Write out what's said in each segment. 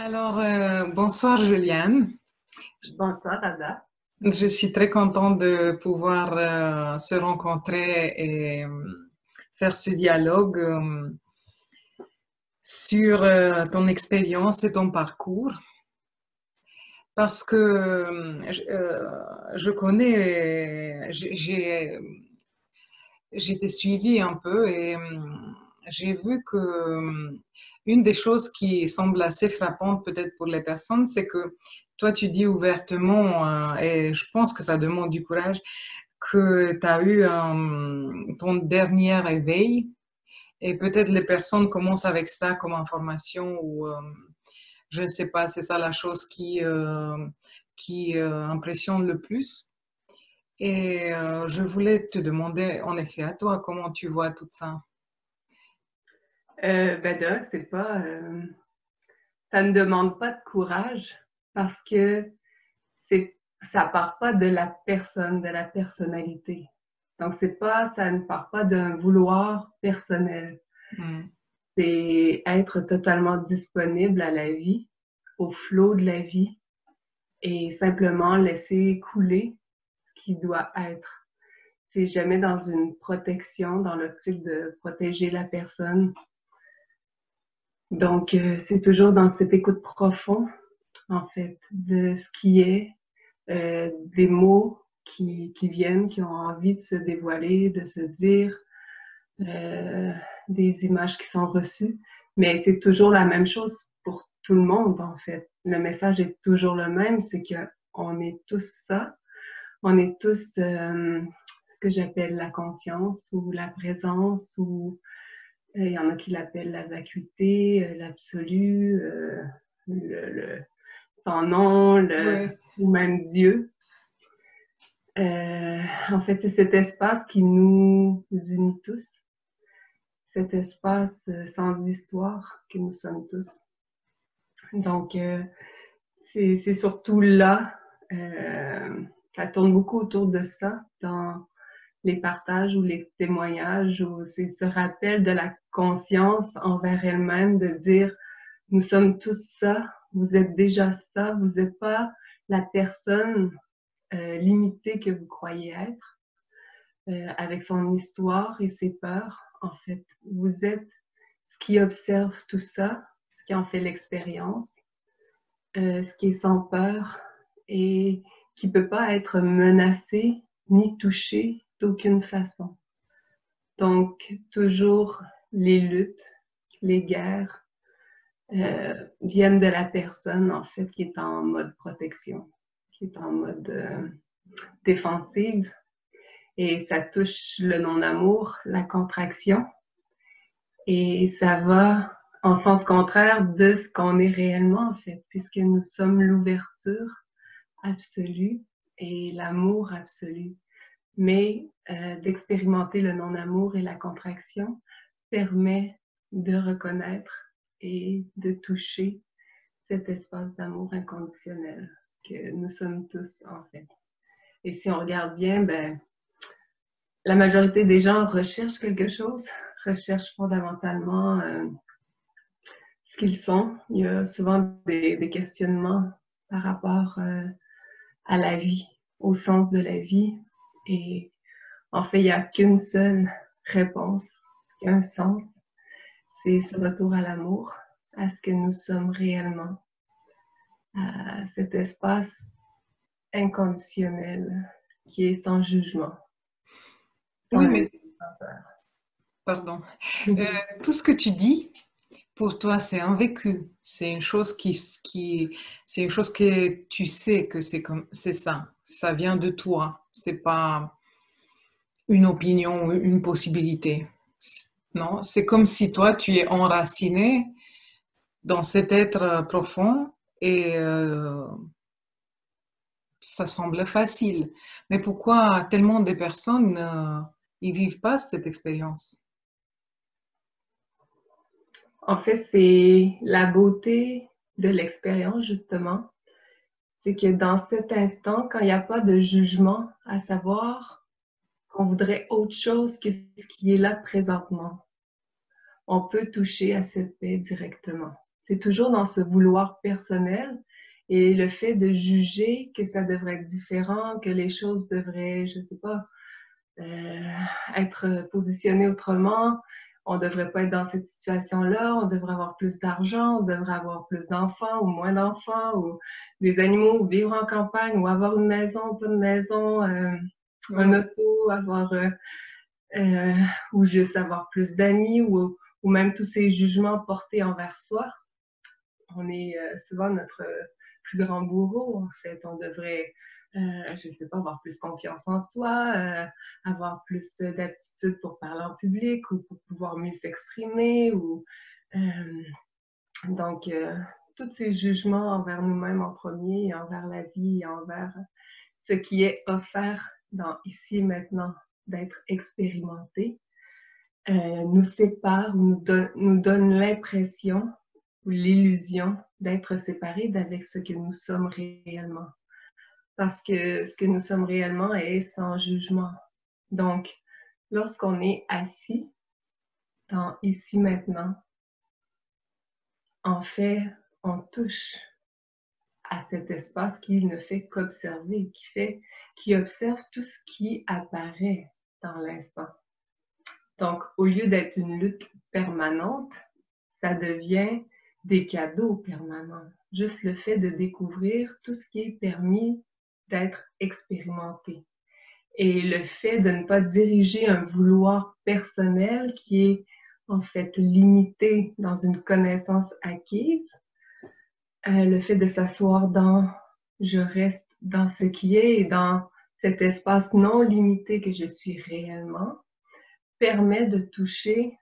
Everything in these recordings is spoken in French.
Alors, euh, bonsoir Juliane. Bonsoir Ada. Je suis très contente de pouvoir euh, se rencontrer et euh, faire ce dialogue sur ton expérience et ton parcours. Parce que je connais, j'ai été suivie un peu et j'ai vu que une des choses qui semble assez frappante peut-être pour les personnes, c'est que toi, tu dis ouvertement, euh, et je pense que ça demande du courage, que tu as eu ton dernier éveil, et peut-être les personnes commencent avec ça comme information, ou euh, je ne sais pas, c'est ça la chose qui, euh, qui impressionne le plus. Et je voulais te demander, en effet, à toi, comment tu vois tout ça? Euh, ben c'est pas. Euh, ça ne demande pas de courage parce que c'est ça part pas de la personne, de la personnalité. Donc c'est pas, ça ne part pas d'un vouloir personnel. Hmm. C'est être totalement disponible à la vie, au flot de la vie, et simplement laisser couler ce qui doit être. C'est jamais dans une protection, dans l'optique de protéger la personne, donc, euh, c'est toujours dans cette écoute profonde, en fait, de ce qui est, euh, des mots qui, qui, viennent, qui ont envie de se dévoiler, de se dire, euh, des images qui sont reçues. Mais c'est toujours la même chose pour tout le monde, en fait. Le message est toujours le même, c'est qu'on est tous ça. On est tous ce que j'appelle la conscience ou la présence ou euh, il y en a qui l'appellent la vacuité, euh, l'absolu, euh, le, son nom, ou même Dieu. en fait, c'est cet espace qui nous unit tous, cet espace sans histoire que nous sommes tous. Donc, c'est surtout là, ça tourne beaucoup autour de ça dans les partages ou les témoignages ou c'est ce rappel de la conscience envers elle-même de dire nous sommes tous ça, vous êtes déjà ça, vous n'êtes pas la personne euh, limitée que vous croyez être euh, avec son histoire et ses peurs. En fait, vous êtes ce qui observe tout ça, ce qui en fait l'expérience, euh, ce qui est sans peur et qui peut pas être menacé ni touché d'aucune façon. Donc, toujours les luttes, les guerres euh, viennent de la personne, en fait, qui est en mode protection, qui est en mode euh, défensive. Et ça touche le non-amour, la contraction. Et ça va en sens contraire de ce qu'on est réellement, en fait, puisque nous sommes l'ouverture absolue et l'amour absolu mais euh, d'expérimenter le non-amour et la contraction permet de reconnaître et de toucher cet espace d'amour inconditionnel que nous sommes tous en fait. Et si on regarde bien, ben, la majorité des gens recherchent quelque chose, recherchent fondamentalement euh, ce qu'ils sont. Il y a souvent des, questionnements par rapport euh, à la vie, au sens de la vie, et en fait, il n'y a qu'une seule réponse, qu'un sens. C'est ce retour à l'amour, à ce que nous sommes réellement, à cet espace inconditionnel qui est sans jugement. oui, mais... Pardon. Euh, tout ce que tu dis, pour toi, c'est un vécu. C'est une chose qui, qui c'est une chose que tu sais que c'est comme, c'est ça. Ça vient de toi. C'est pas une opinion, une possibilité. Non, c'est comme si toi, tu es enraciné dans cet être profond et euh, ça semble facile. Mais pourquoi tellement de personnes ne vivent pas cette expérience? En fait, c'est la beauté de l'expérience, justement. C'est que dans cet instant, quand il n'y a pas de jugement, à savoir qu'on voudrait autre chose que ce qui est là présentement, on peut toucher à cette paix directement. c'est toujours dans ce vouloir personnel et le fait de juger que ça devrait être différent, que les choses devraient, je sais pas, euh, être positionnées autrement. On devrait pas être dans cette situation-là, on devrait avoir plus d'argent, on devrait avoir plus d'enfants ou moins d'enfants, ou des animaux, ou vivre en campagne, ou avoir une maison, pas de maison, euh, un auto, avoir euh, euh, ou juste avoir plus d'amis, ou, ou même tous ces jugements portés envers soi. On est souvent notre plus grand bourreau, en fait. On devrait, euh, je sais pas, avoir plus confiance en soi, euh, avoir plus d'aptitude pour parler en public ou pour pouvoir mieux s'exprimer. ou euh, Donc, tous ces jugements envers nous-mêmes en premier, envers la vie, envers ce qui est offert dans ici et maintenant d'être expérimenté, nous séparent ou nous, don nous donnent l'impression ou l'illusion d'être séparés d'avec ce que nous sommes réellement. Parce que ce que nous sommes réellement est sans jugement. Donc, lorsqu'on est assis dans ici maintenant, en fait, on touche à cet espace qui ne fait qu'observer, qui fait, qui observe tout ce qui apparaît dans l'instant. Donc, au lieu d'être une lutte permanente, ça devient des cadeaux permanents. Juste le fait de découvrir tout ce qui est permis d'être expérimenté. Et le fait de ne pas diriger un vouloir personnel qui est en fait limité dans une connaissance acquise, euh, le fait de s'asseoir dans je reste dans ce qui est et dans cet espace non limité que je suis réellement, permet de toucher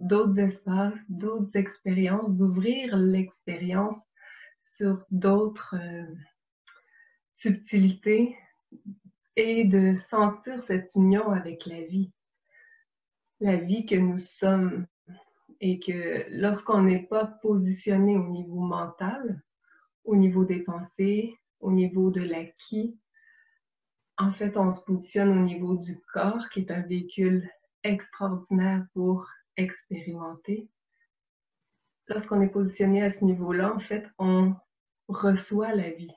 d'autres espaces, d'autres expériences, d'ouvrir l'expérience sur d'autres euh, subtilités et de sentir cette union avec la vie. La vie que nous sommes et que lorsqu'on n'est pas positionné au niveau mental, au niveau des pensées, au niveau de l'acquis, en fait, on se positionne au niveau du corps qui est un véhicule extraordinaire pour expérimenter. Lorsqu'on est positionné à ce niveau-là, en fait, on reçoit la vie,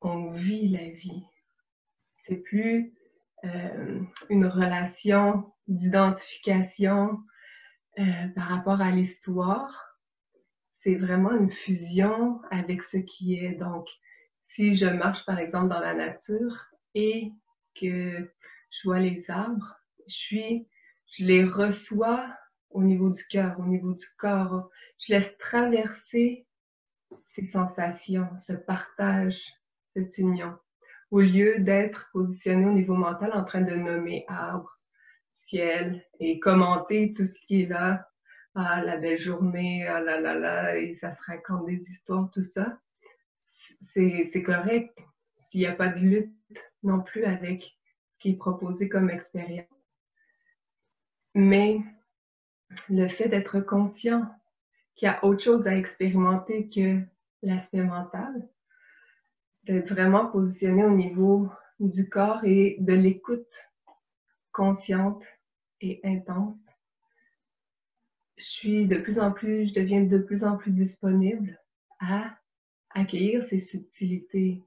on vit la vie. C'est plus euh, une relation d'identification euh, par rapport à l'histoire. C'est vraiment une fusion avec ce qui est. Donc, si je marche par exemple dans la nature et que je vois les arbres, je suis, je les reçois au niveau du cœur, au niveau du corps. Je laisse traverser ces sensations, ce partage, cette union, au lieu d'être positionné au niveau mental en train de nommer arbre, ciel et commenter tout ce qui est là. Ah, la belle journée, ah là là là, et ça se raconte des histoires, tout ça. C'est correct s'il n'y a pas de lutte non plus avec ce qui est proposé comme expérience. Mais le fait d'être conscient qu'il y a autre chose à expérimenter que l'aspect mental, vraiment positionné au niveau du corps et de l'écoute consciente et intense. Je suis de plus en plus, je deviens de plus en plus disponible à accueillir ces subtilités,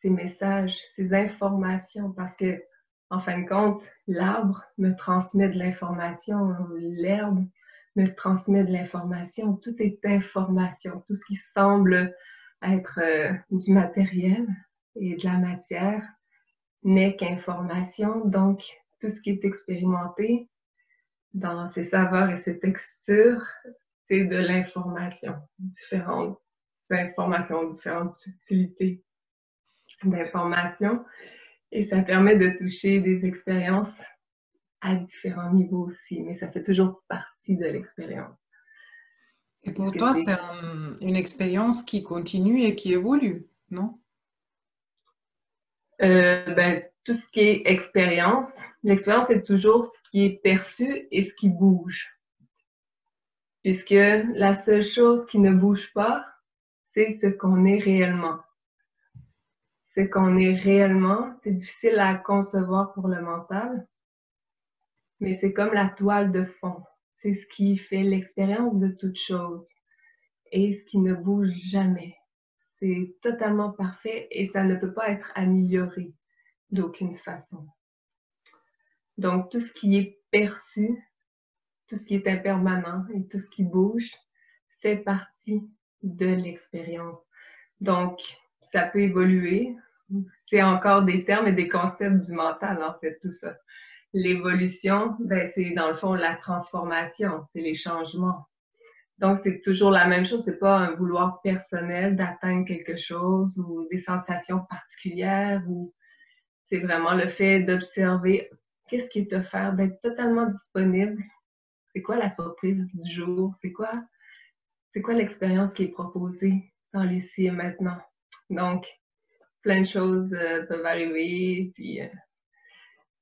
ces messages, ces informations, parce que en fin de compte, l'arbre me transmet de l'information, l'herbe me transmet de l'information, tout est information, tout ce qui semble être euh, du matériel et de la matière n'est qu'information, donc tout ce qui est expérimenté dans ses saveurs et ses textures, c'est de l'information, différentes informations, différentes subtilités d'information et ça permet de toucher des expériences à différents niveaux aussi, mais ça fait toujours partie de l'expérience. Et pour toi, c'est une expérience qui continue et qui évolue, non? Euh, ben, tout ce qui est expérience, l'expérience est toujours ce qui est perçu et ce qui bouge. Puisque la seule chose qui ne bouge pas, c'est ce qu'on est réellement ce qu'on est réellement. C'est difficile à concevoir pour le mental, mais c'est comme la toile de fond. C'est ce qui fait l'expérience de toute chose. et ce qui ne bouge jamais. C'est totalement parfait et ça ne peut pas être amélioré d'aucune façon. Donc, tout ce qui est perçu, tout ce qui est impermanent et tout ce qui bouge fait partie de l'expérience. Donc, ça peut évoluer. C'est encore des termes et des concepts du mental, en fait, tout ça. L'évolution, ben, c'est dans le fond la transformation, c'est les changements. Donc, c'est toujours la même chose. C'est pas un vouloir personnel d'atteindre quelque chose ou des sensations particulières ou c'est vraiment le fait d'observer qu'est-ce qui est offert, d'être totalement disponible. C'est quoi la surprise du jour? C'est quoi, c'est quoi l'expérience qui est proposée dans l'ici et maintenant? Donc, plein de choses euh, peuvent arriver, puis euh,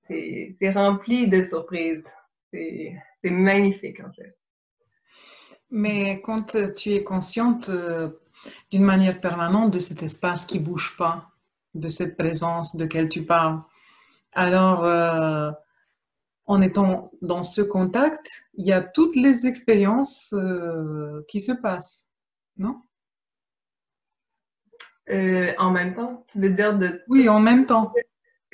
c'est rempli de surprises. C'est magnifique, en fait. Mais quand tu es consciente euh, d'une manière permanente de cet espace qui bouge pas, de cette présence de laquelle tu parles, alors euh, en étant dans ce contact, il y a toutes les expériences euh, qui se passent, non? En même temps, tu veux dire de... Oui, en même temps.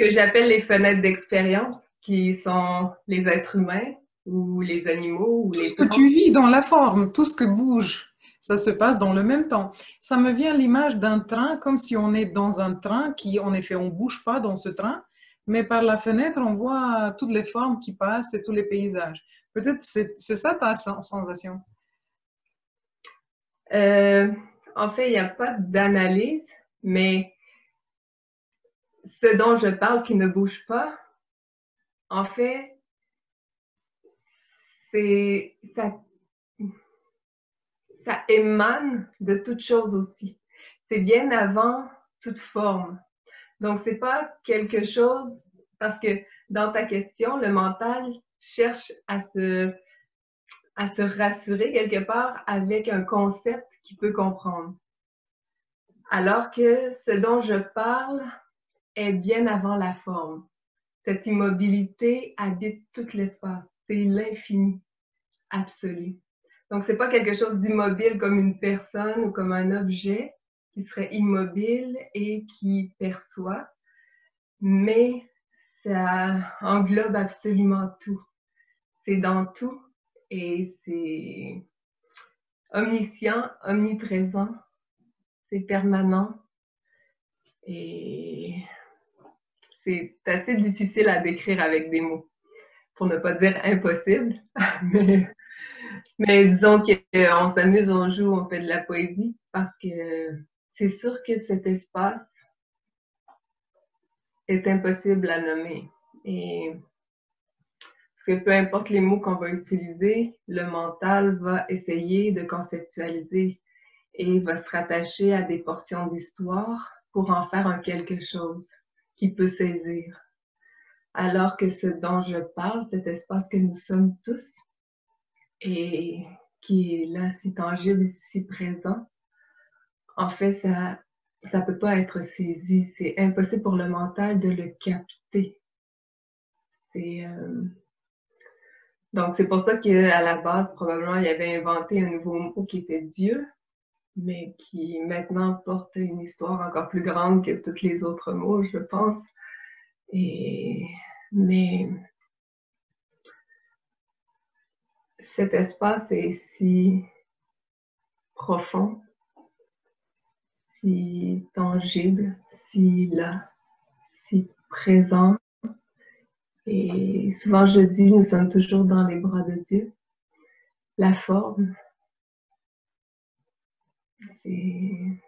Que j'appelle les fenêtres d'expérience, qui sont les êtres humains, ou les animaux ou tout ce que tu vis dans la forme, tout ce que bouge, ça se passe dans le même temps. Ça me vient l'image d'un train comme si on est dans un train qui, en effet, on bouge pas dans ce train, mais par la fenêtre, on voit toutes les formes qui passent et tous les paysages. Peut-être c'est ça ta sensation? Euh, en fait, il n'y a pas d'analyse, mais ce dont je parle qui ne bouge pas, en fait, c'est ça, ça émane de toute chose aussi. C'est bien avant toute forme. Donc, c'est pas quelque chose, parce que dans ta question, le mental cherche à se, à se rassurer quelque part avec un concept qu'il peut comprendre. Alors que ce dont je parle est bien avant la forme. Cette immobilité habite tout l'espace c'est l'infini absolu. Donc, c'est pas quelque chose d'immobile comme une personne ou comme un objet qui serait immobile et qui perçoit, mais ça englobe absolument tout. C'est dans tout et c'est omniscient, omniprésent, c'est permanent et c'est assez difficile à décrire avec des mots pour ne pas dire impossible. mais, disons qu'on s'amuse, on joue, on fait de la poésie parce que c'est sûr que cet espace est impossible à nommer. Et parce que peu importe les mots qu'on va utiliser, le mental va essayer de conceptualiser et va se rattacher à des portions d'histoire pour en faire un quelque chose qui peut saisir alors que ce dont je parle, cet espace que nous sommes tous et qui est là, si tangible, si présent, en fait, ça ça peut pas être saisi. C'est impossible pour le mental de le capter. Euh, donc c'est pour ça qu'à la base probablement il avait inventé un nouveau mot qui était Dieu, mais qui maintenant porte une histoire encore plus grande que tous les autres mots, je pense. Et, mais cet espace est si profond, si tangible, si là, si présent. Et souvent je dis, nous sommes toujours dans les bras de Dieu. La forme, c'est...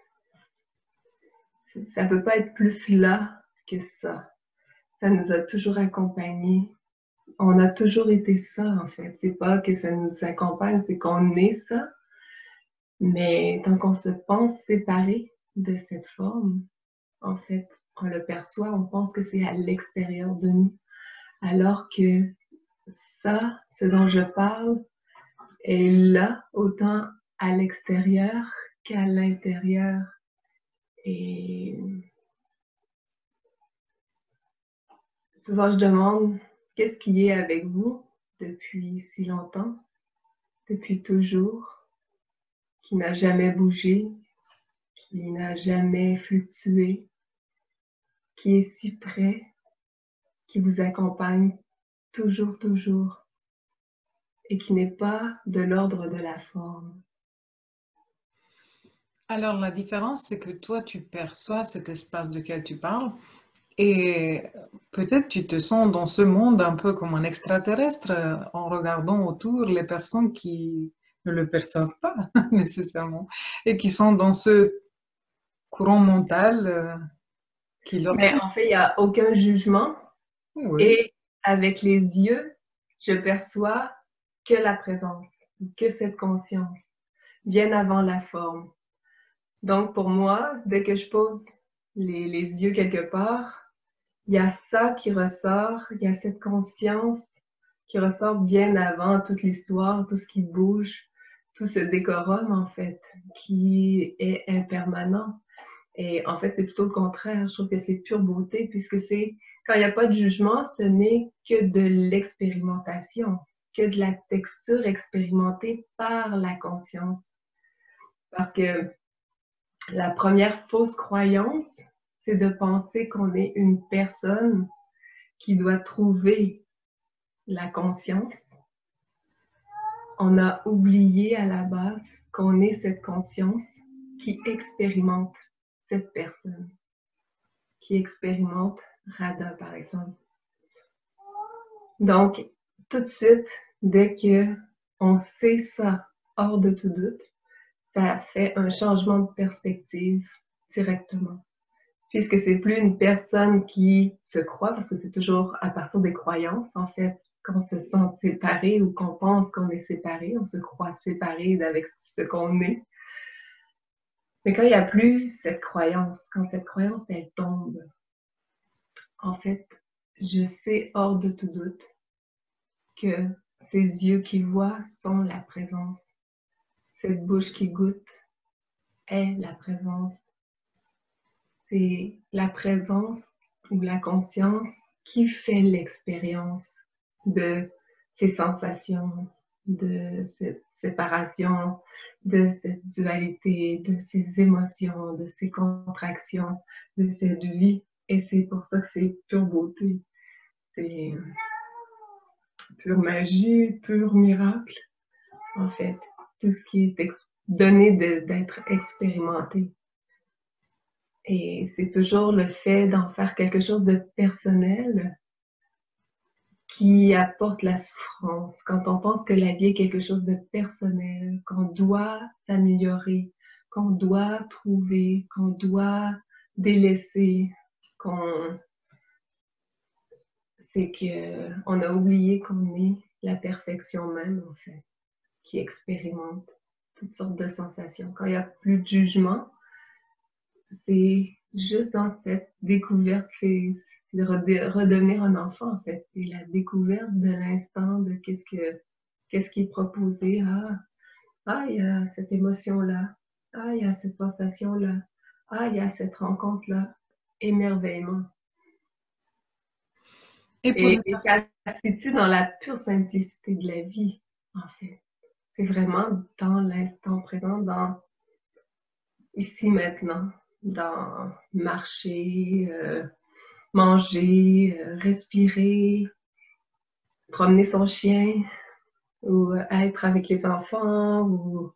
Ça peut pas être plus là que ça ça nous a toujours accompagnés. On a toujours été ça, en fait. C'est pas que ça nous accompagne, c'est qu'on est ça. Mais tant qu'on se pense séparé de cette forme, en fait, on le perçoit, on pense que c'est à l'extérieur de nous. Alors que ça, ce dont je parle, est là autant à l'extérieur qu'à l'intérieur. Et Souvent, je demande qu'est-ce qui est avec vous depuis si longtemps, depuis toujours. qui n'a jamais bougé, qui n'a jamais fluctué, qui est si près, qui vous accompagne toujours, toujours, et qui n'est pas de l'ordre de la forme? Alors la différence, c'est que toi, tu perçois cet espace duquel tu parles et peut-être tu te sens dans ce monde un peu comme un extraterrestre en regardant autour les personnes qui ne le perçoivent pas nécessairement et qui sont dans ce courant mental euh, qui leur... Mais en fait, il n'y a aucun jugement. Et avec les yeux, je perçois que la présence, que cette conscience, bien avant la forme. Donc, pour moi, dès que je pose les, yeux quelque part, il y a ça qui ressort, il y a cette conscience qui ressort bien avant toute l'histoire, tout ce qui bouge, tout ce décorum, en fait, qui est impermanent. Et en fait, c'est plutôt le contraire. Je trouve que c'est pure beauté, puisque c'est, quand il n'y a pas de jugement, ce n'est que de l'expérimentation, que de la texture expérimentée par la conscience. Parce que la première fausse croyance, c'est de penser qu'on est une personne qui doit trouver la conscience. On a oublié à la base qu'on est cette conscience qui expérimente cette personne, qui expérimente Radha, par exemple. Donc, tout de suite, dès que on sait ça hors de tout doute, ça fait un changement de perspective directement puisque c'est plus une personne qui se croit, parce que c'est toujours à partir des croyances, en fait, qu'on se sent séparé ou qu'on pense qu'on est séparé, on se croit séparé d'avec ce qu'on est. Mais quand il n'y a plus cette croyance, quand cette croyance, elle tombe, en fait, je sais hors de tout doute que ces yeux qui voient sont la présence. Cette bouche qui goûte est la présence c'est la présence ou la conscience qui fait l'expérience de ces sensations, de cette séparation, de cette dualité, de ces émotions, de ces contractions, de cette vie. Et c'est pour ça que c'est pure beauté. C'est pure magie, pur miracle, en fait. Tout ce qui est donné d'être expérimenté. Et c'est toujours le fait d'en faire quelque chose de personnel qui apporte la souffrance. Quand on pense que la vie est quelque chose de personnel, qu'on doit s'améliorer, qu'on doit trouver, qu'on doit délaisser, qu'on c'est que on a oublié qu'on est la perfection même en fait, qui expérimente toutes sortes de sensations. Quand il n'y a plus de jugement, c'est juste dans cette découverte, c'est de redevenir un enfant, en fait. C'est la découverte de l'instant de qu'est-ce que qu'est-ce qui est proposé. Ah, ah, il y a cette émotion-là. Ah, il y a cette sensation-là. Ah, il y a cette rencontre-là. Émerveillement. Et, et, et dans la pure simplicité de la vie, en fait. C'est vraiment dans l'instant présent, dans ici maintenant dans marcher, euh, manger, euh, respirer, promener son chien ou euh, être avec les enfants ou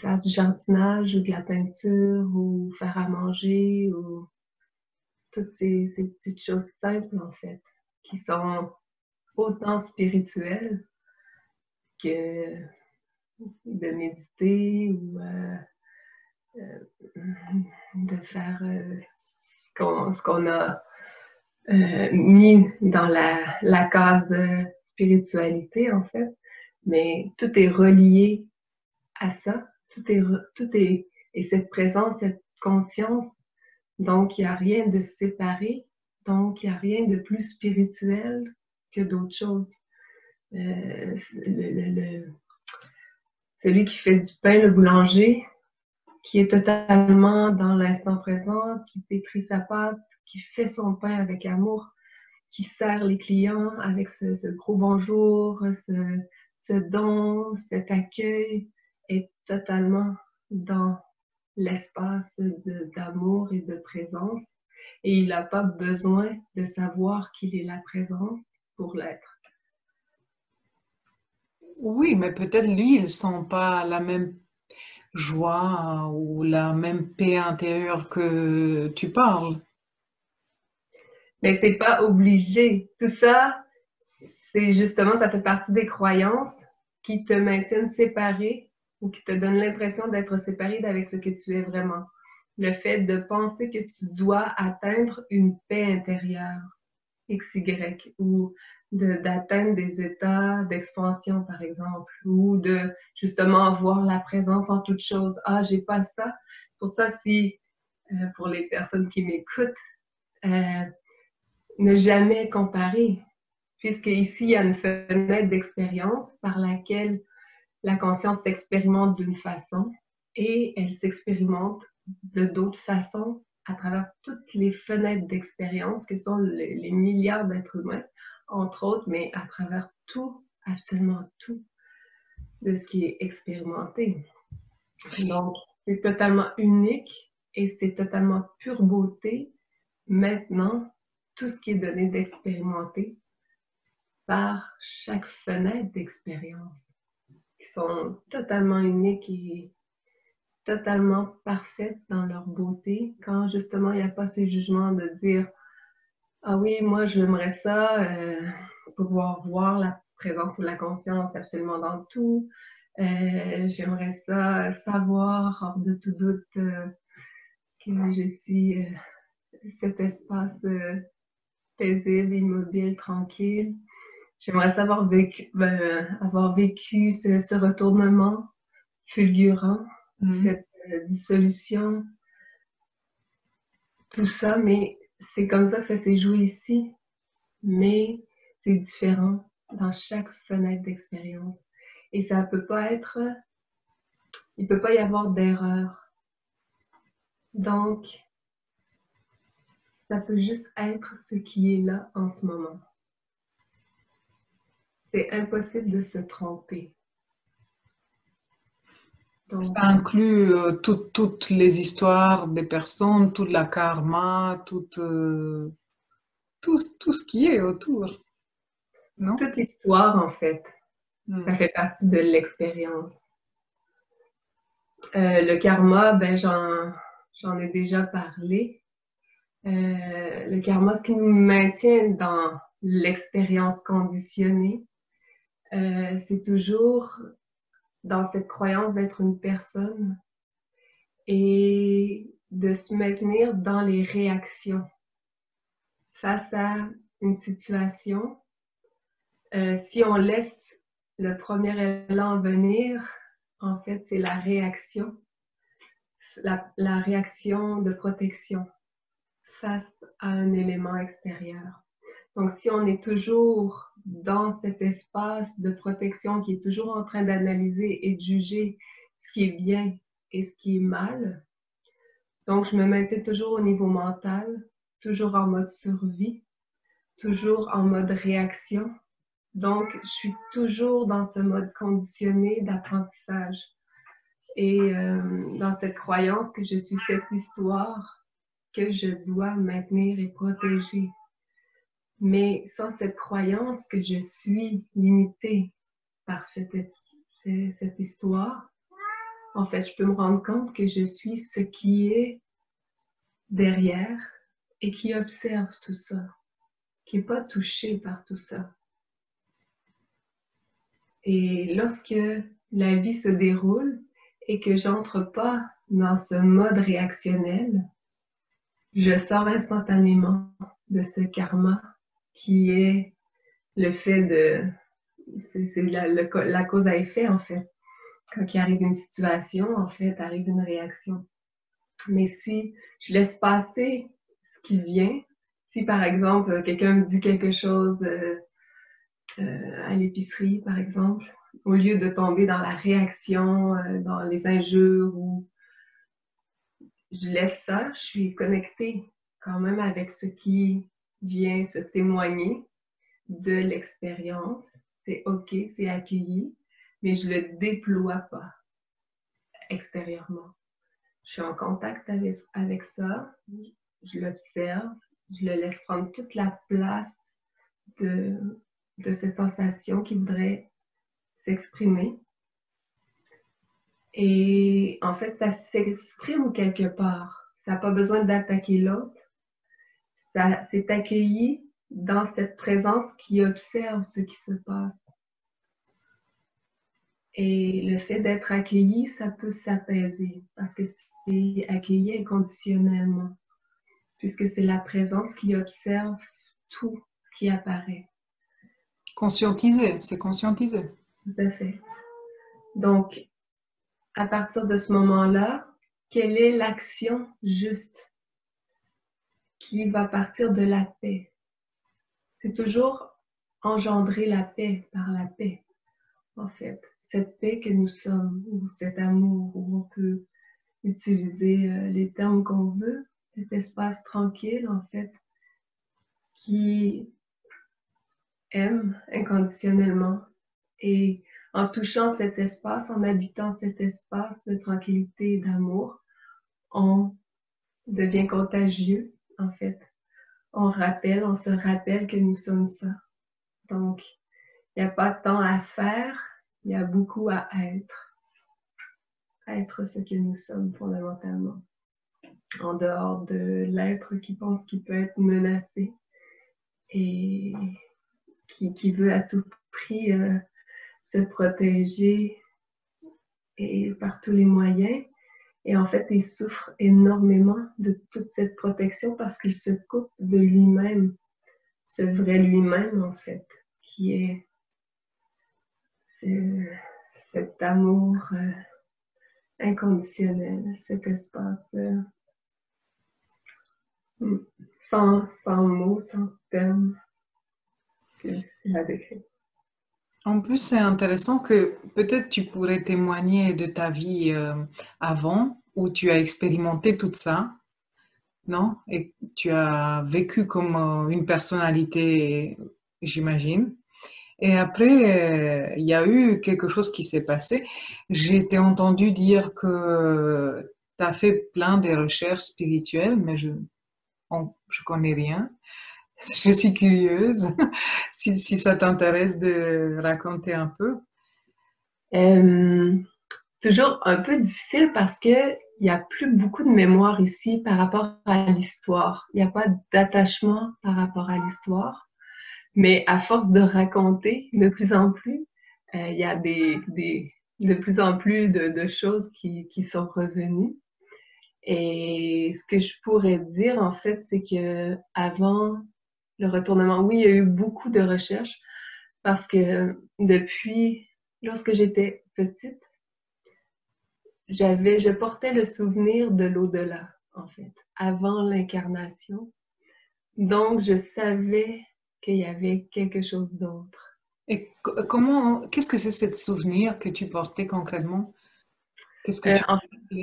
faire du jardinage ou de la peinture ou faire à manger ou toutes ces, petites choses simples en fait qui sont autant spirituelles de méditer ou euh, de faire euh, ce qu'on a euh, mis dans la, la case spiritualité, en fait. Mais tout est relié à ça. Tout est, tout est, et cette présence, cette conscience, donc il n'y a rien de séparé, donc il n'y a rien de plus spirituel que d'autres choses. Le, celui qui fait du pain, le boulanger, qui est totalement dans l'instant présent, qui pétrit sa pâte, qui fait son pain avec amour, qui sert les clients avec ce, gros bonjour, ce, don, cet accueil, est totalement dans l'espace d'amour et de présence et il n'a pas besoin de savoir qu'il est la présence pour l'être. Oui, mais peut-être lui, il ne sent pas la même joie ou la même paix intérieure que tu parles. Mais c'est pas obligé. Tout ça, c'est justement, ça fait partie des croyances qui te maintiennent séparé ou qui te donnent l'impression d'être séparé d'avec ce que tu es vraiment. Le fait de penser que tu dois atteindre une paix intérieure, XY, ou d'atteindre des états d'expansion, par exemple, ou de justement avoir la présence en toute chose. Ah, j'ai pas ça. Pour ça, si, euh, pour les personnes qui m'écoutent, euh, ne jamais comparer, puisque ici, il y a une fenêtre d'expérience par laquelle la conscience s'expérimente d'une façon et elle s'expérimente de d'autres façons à travers toutes les fenêtres d'expérience que sont les, milliards d'êtres humains, entre autres, mais à travers tout, absolument tout de ce qui est expérimenté. Donc, c'est totalement unique et c'est totalement pure beauté. Maintenant, tout ce qui est donné d'expérimenter par chaque fenêtre d'expérience, qui sont totalement uniques et totalement parfaites dans leur beauté, quand justement il n'y a pas ces jugements de dire Ah oui, moi j'aimerais ça, euh, pouvoir voir la présence ou la conscience absolument dans tout. Euh, j'aimerais ça savoir hors de tout doute euh, que je suis cet espace paisible, immobile, tranquille. J'aimerais savoir vécu, ben, avoir vécu ce, retournement fulgurant, mm-hmm. cette euh, dissolution, tout ça, mais c'est comme ça que ça s'est joué ici. Mais c'est différent dans chaque fenêtre d'expérience. Et ça peut pas être, il peut pas y avoir d'erreur. Donc, ça peut juste être ce qui est là en ce moment. C'est impossible de se tromper. Ça inclut euh, toutes les histoires des personnes, toute la karma, euh, tout, tout, ce qui est autour. Non? Toute l'histoire, en fait. Hmm. Ça fait partie de l'expérience. Euh, le karma, ben, j'en ai déjà parlé. Le karma, ce qui nous maintient dans l'expérience conditionnée, c'est toujours dans cette croyance d'être une personne et de se maintenir dans les réactions face à une situation. Euh, si on laisse le premier élan venir, en fait, c'est la réaction, la réaction de protection face à un élément extérieur. Donc, si on est toujours dans cet espace de protection qui est toujours en train d'analyser et de juger ce qui est bien et ce qui est mal, donc je me maintiens toujours au niveau mental, toujours en mode survie, toujours en mode réaction. Donc, je suis toujours dans ce mode conditionné d'apprentissage et euh, dans cette croyance que je suis cette histoire que je dois maintenir et protéger. Mais sans cette croyance que je suis limitée par cette, cette histoire, en fait, je peux me rendre compte que je suis ce qui est derrière et qui observe tout ça, qui n'est pas touché par tout ça. Et lorsque la vie se déroule et que j'entre pas dans ce mode réactionnel, je sors instantanément de ce karma qui est le fait de... C'est la, cause à effet, en fait. Quand il arrive une situation, en fait, arrive une réaction. Mais si je laisse passer ce qui vient, si par exemple quelqu'un me dit quelque chose euh, euh, à l'épicerie, par exemple, au lieu de tomber dans la réaction, euh, dans les injures ou je laisse ça, je suis connectée quand même avec ce qui vient se témoigner de l'expérience. C'est OK, c'est accueilli, mais je le déploie pas. extérieurement. Je suis en contact avec, ça, je l'observe, je le laisse prendre toute la place de, de cette sensation qui voudrait s'exprimer. Et en fait, ça s'exprime quelque part. Ça n'a pas besoin d'attaquer l'autre. Ça s'est accueilli dans cette présence qui observe ce qui se passe. Et le fait d'être accueilli, ça peut s'apaiser parce que c'est accueilli inconditionnellement, puisque c'est la présence qui observe tout ce qui apparaît. Conscientiser, c'est conscientiser. Tout à fait. Donc, à partir de ce moment-là, quelle est l'action juste qui va partir de la paix? C'est toujours engendrer la paix par la paix, en fait. Cette paix que nous sommes, ou cet amour, où on peut utiliser euh, les termes qu'on veut, cet espace tranquille, en fait, qui aime inconditionnellement. Et en touchant cet espace, en habitant cet espace de tranquillité et d'amour, on devient contagieux, en fait. On rappelle, on se rappelle que nous sommes ça. Donc, il n'y a pas tant à faire, il y a beaucoup à être. Être ce que nous sommes fondamentalement. En dehors de l'être qui pense qu'il peut être menacé et qui, veut à tout prix euh, se protéger et par tous les moyens. Et en fait, il souffre énormément de toute cette protection parce qu'il se coupe de lui-même, ce vrai lui-même en fait, qui est, cet amour euh, inconditionnel, cet espace euh, sans, sans mots, sans termes que c'est à décrire. En plus, c'est intéressant que peut-être tu pourrais témoigner de ta vie euh, avant où tu as expérimenté tout ça, non? Et tu as vécu comme euh, une personnalité, j'imagine. Et après, euh, il y a eu quelque chose qui s'est passé. J'ai été entendu dire que tu as fait plein de recherches spirituelles, mais je ne connais rien. Je suis curieuse si, ça t'intéresse de raconter un peu. Euh, toujours un peu difficile parce que il n'y a plus beaucoup de mémoire ici par rapport à l'histoire. Il n'y a pas d'attachement par rapport à l'histoire. Mais à force de raconter de plus en plus, euh, il y a des, des, de plus en plus de, de choses qui, qui, sont revenues. Et ce que je pourrais dire, en fait, c'est que avant le retournement. Oui, il y a eu beaucoup de recherches parce que depuis, lorsque j'étais petite, j'avais, je portais le souvenir de l'au-delà, en fait, avant l'incarnation. Donc, je savais qu'il y avait quelque chose d'autre. Et comment, qu'est-ce que c'est ce souvenir que tu portais concrètement? Qu'est-ce que euh, en,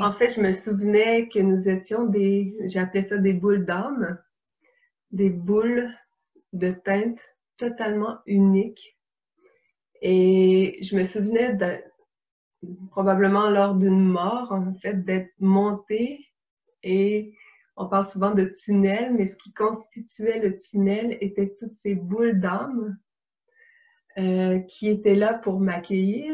en, fait, je me souvenais que nous étions des, j'appelais ça des boules d'âme, des boules de teinte totalement uniques. Et je me souvenais probablement lors d'une mort, en fait, d'être montée et on parle souvent de tunnel, mais ce qui constituait le tunnel était toutes ces boules d'âme euh, qui étaient là pour m'accueillir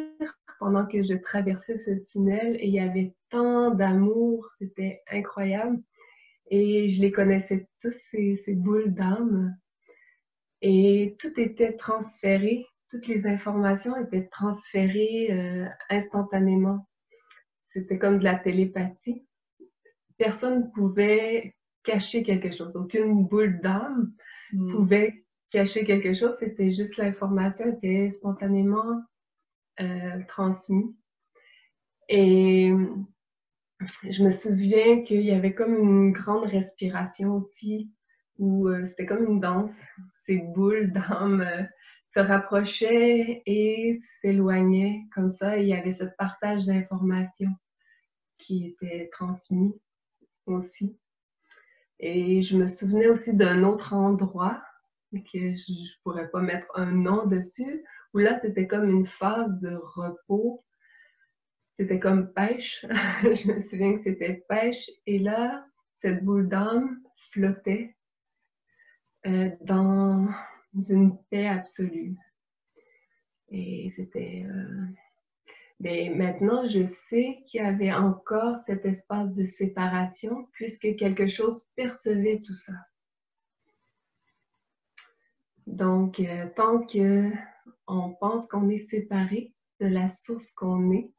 pendant que je traversais ce tunnel et il y avait tant d'amour, c'était incroyable. Et je les connaissais tous, ces, ces boules d'âme. Et tout était transféré, toutes les informations étaient transférées euh, instantanément. C'était comme de la télépathie. Personne ne pouvait cacher quelque chose. Aucune boule d'âme hmm. pouvait cacher quelque chose. C'était juste l'information était spontanément euh, transmise. Et je me souviens qu'il y avait comme une grande respiration aussi, où euh, c'était comme une danse. Ces boules d'âme euh, se rapprochaient et s'éloignaient comme ça. il y avait ce partage d'informations qui était transmis aussi. Et je me souvenais aussi d'un autre endroit que je ne pourrais pas mettre un nom dessus, où là, c'était comme une phase de repos c'était comme pêche. je me souviens que c'était pêche. Et là, cette boule d'âme flottait euh, dans une paix absolue. Et c'était... Euh, mais maintenant, je sais qu'il y avait encore cet espace de séparation puisque quelque chose percevait tout ça. Donc, euh, tant que on pense qu'on est séparé de la source qu'on est,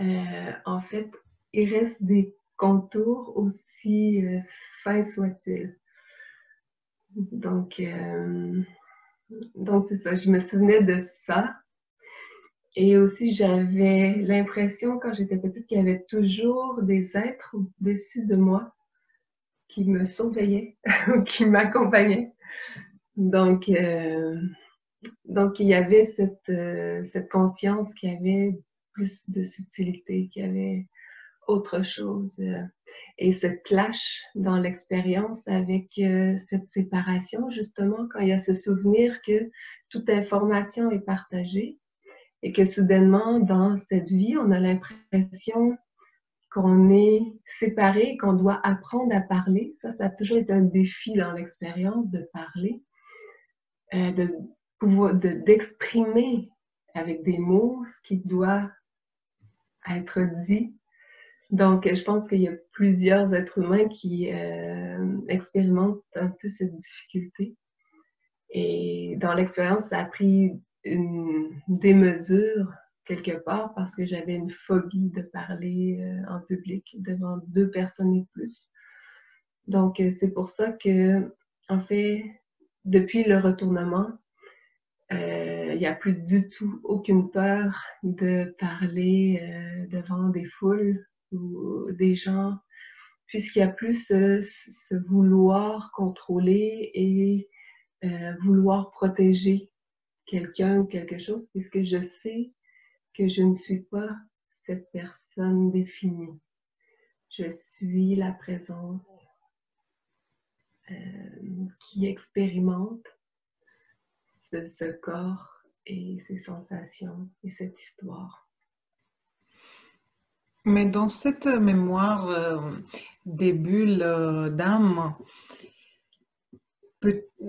euh, en fait, il reste des contours aussi euh, fins soient-ils. Donc, donc c'est ça. Je me souvenais de ça et aussi, j'avais l'impression quand j'étais petite qu'il y avait toujours des êtres au-dessus de moi qui me surveillaient, qui m'accompagnaient. Donc, euh, donc, il y avait cette, euh, cette conscience qui avait plus de subtilité, qui avait autre chose. Euh, et ce clash dans l'expérience avec cette séparation, justement, quand il y a ce souvenir que toute information est partagée, et que soudainement, dans cette vie, on a l'impression qu'on est séparé, qu'on doit apprendre à parler. Ça, ça a toujours été un défi dans l'expérience de parler, euh, de pouvoir, d'exprimer avec des mots ce qui doit être dit. Donc, je pense qu'il y a plusieurs êtres humains qui euh, expérimentent un peu cette difficulté. Et dans l'expérience, ça a pris une démesure quelque part parce que j'avais une phobie de parler euh, en public devant deux personnes et plus. Donc, euh, c'est pour ça que, en fait, depuis le retournement, il n'y a plus du tout aucune peur de parler devant des foules ou des gens, puisqu'il n'y a plus ce, vouloir contrôler et vouloir protéger quelqu'un ou quelque chose, puisque je sais que je ne suis pas cette personne définie. Je suis la présence euh, qui expérimente ce, corps et ses sensations et cette histoire. Mais dans cette mémoire euh, des bulles euh, d'âme,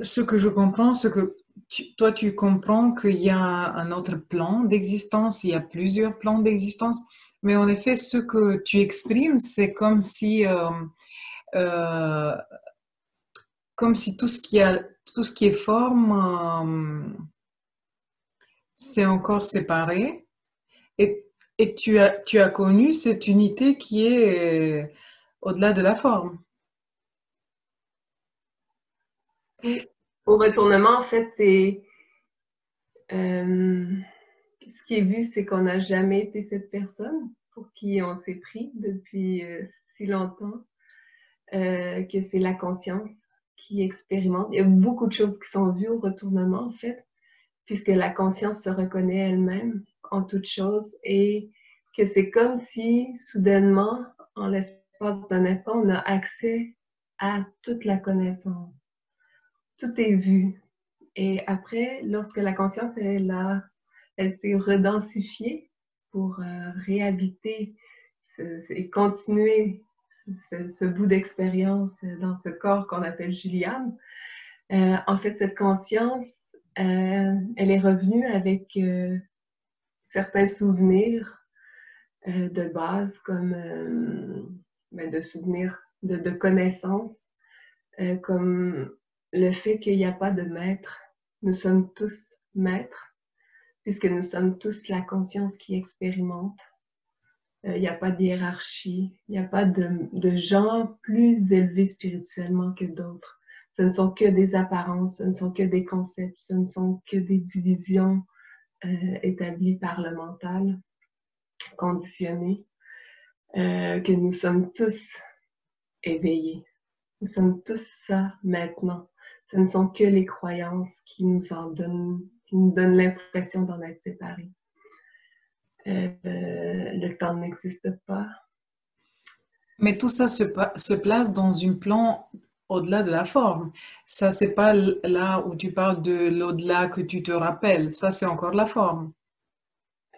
ce que je comprends, c'est que toi, tu comprends qu'il y a un autre plan d'existence, il y a plusieurs plans d'existence, mais en effet, ce que tu exprimes, c'est comme si, euh, comme si tout ce qui, a, tout ce qui est forme, c'est encore séparé. Et, et tu, as, tu as connu cette unité qui est au-delà de la forme. Au retournement, en fait, c'est. Euh, ce qui est vu, c'est qu'on n'a jamais été cette personne pour qui on s'est pris depuis euh, si longtemps, euh, que c'est la conscience qui expérimente. Il y a beaucoup de choses qui sont vues au retournement, en fait, puisque la conscience se reconnaît elle-même en toute chose et que c'est comme si, soudainement, en l'espace d'un instant, on a accès à toute la connaissance tout est vu. Et après, lorsque la conscience est là, elle s'est redensifiée pour euh, réhabiter et continuer ce, bout d'expérience dans ce corps qu'on appelle Juliane. Euh, en fait, cette conscience, elle est revenue avec certains souvenirs de base, comme ben, de souvenirs de, de connaissances, comme le fait qu'il n'y a pas de maître. Nous sommes tous maîtres, puisque nous sommes tous la conscience qui expérimente. Euh, il n'y a pas de hiérarchie, il n'y a pas de, gens plus élevés spirituellement que d'autres. Ce ne sont que des apparences, ce ne sont que des concepts, ce ne sont que des divisions euh, établies par le mental, conditionnées, euh, que nous sommes tous éveillés. Nous sommes tous ça maintenant ce ne sont que les croyances qui nous en donnent, qui nous donnent l'impression d'en être séparés. Euh, le temps n'existe pas. Mais tout ça se, se place dans un plan au-delà de la forme. Ça, c'est pas là où tu parles de l'au-delà que tu te rappelles. Ça, c'est encore la forme.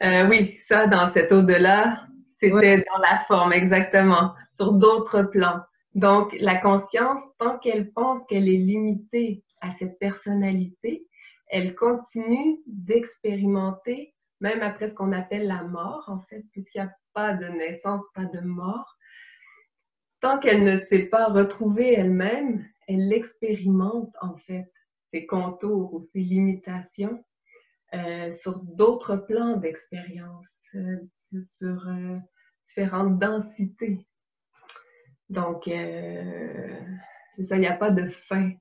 Euh, oui, ça, dans cet au-delà, c'était dans la forme, exactement, sur d'autres plans. Donc, la conscience, tant qu'elle pense qu'elle est limitée à cette personnalité, elle continue d'expérimenter, même après ce qu'on appelle la mort, en fait, puisqu'il n'y a pas de naissance, pas de mort. Tant qu'elle ne s'est pas retrouvée elle-même, elle expérimente, en fait, ses contours ou ses limitations euh, sur d'autres plans d'expérience, euh, sur euh, différentes densités. Donc, c'est ça, il n'y a pas de fin.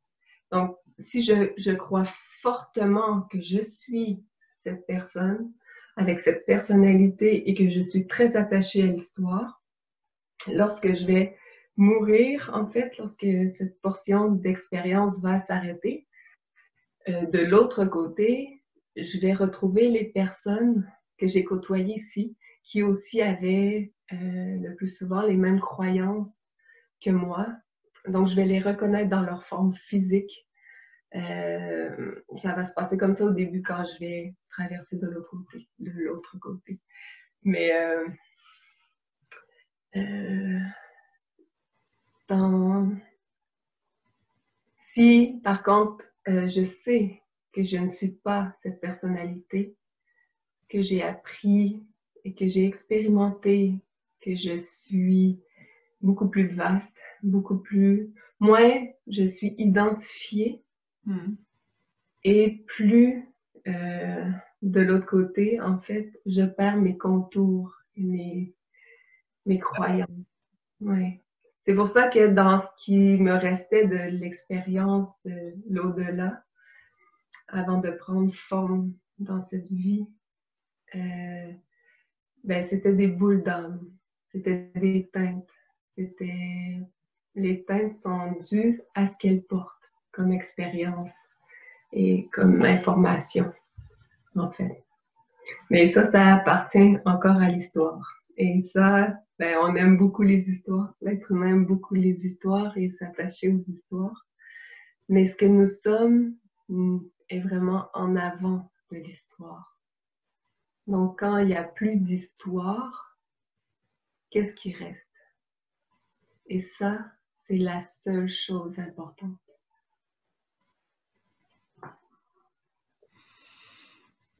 Donc, si je, je crois fortement que je suis cette personne, avec cette personnalité et que je suis très attachée à l'histoire, lorsque je vais mourir, en fait, lorsque cette portion d'expérience va s'arrêter, de l'autre côté, je vais retrouver les personnes que j'ai côtoyées ici, qui aussi avaient euh, le plus souvent les mêmes croyances que moi. Donc, je vais les reconnaître dans leur forme physique. Euh, ça va se passer comme ça au début quand je vais traverser de l'autre côté. Mais euh, si, par contre, je sais que je ne suis pas cette personnalité, que j'ai appris et que j'ai expérimenté, que je suis beaucoup plus vaste, beaucoup plus... Moins je suis identifiée hmm. et plus euh, de l'autre côté, en fait, je perds mes contours, mes, mes croyances. Ouais. C'est pour ça que dans ce qui me restait de l'expérience de l'au-delà, avant de prendre forme dans cette vie, euh, ben, c'était des boules d'âme, c'était des teintes. C'était les teintes sont dues à ce qu'elles portent comme expérience et comme information, en fait. Mais ça, ça appartient encore à l'histoire. Et ça, ben, on aime beaucoup les histoires. L'être humain aime beaucoup les histoires et s'attacher aux histoires. Mais ce que nous sommes, est vraiment en avant de l'histoire. Donc quand il n'y a plus d'histoire, qu'est-ce qui reste? Et ça, c'est la seule chose importante.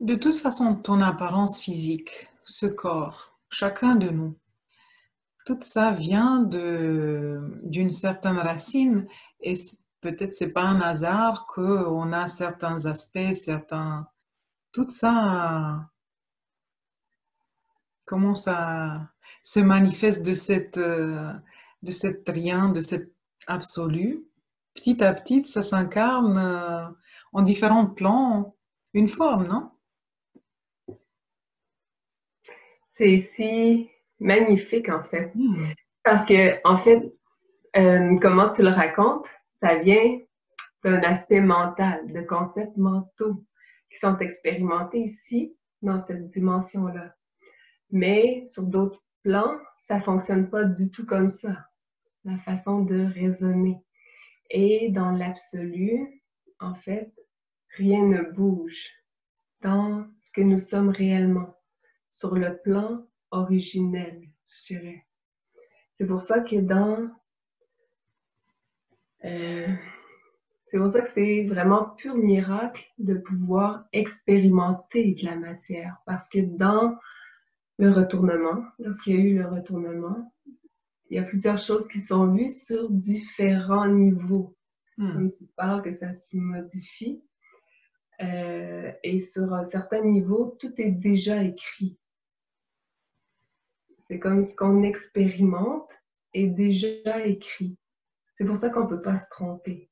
De toute façon, ton apparence physique, ce corps, chacun de nous, tout ça vient d'une certaine racine et peut-être c'est pas un hasard qu'on a certains aspects, certains. Tout ça comment ça se manifeste de cette, de cette rien, de cet absolu. Petit à petit, ça s'incarne euh, en différents plans, une forme, non? C'est si magnifique en fait. Hmm. Parce que, en fait, euh, comment tu le racontes, ça vient d'un aspect mental, de concepts mentaux qui sont expérimentés ici, dans cette dimension-là. Mais sur d'autres plans, ça fonctionne pas du tout comme ça, la façon de raisonner. Et dans l'absolu, en fait, rien ne bouge dans ce que nous sommes réellement, sur le plan originel, je dirais. C'est pour ça que dans euh, c'est pour ça que c'est vraiment pur miracle de pouvoir expérimenter de la matière. Parce que dans le retournement, lorsqu'il y a eu le retournement, il y a plusieurs choses qui sont vues sur différents niveaux. Hmm. Comme tu parles que ça se modifie. Euh, et sur un certain niveau, tout est déjà écrit. C'est comme ce qu'on expérimente est déjà écrit. C'est pour ça qu'on ne peut pas se tromper.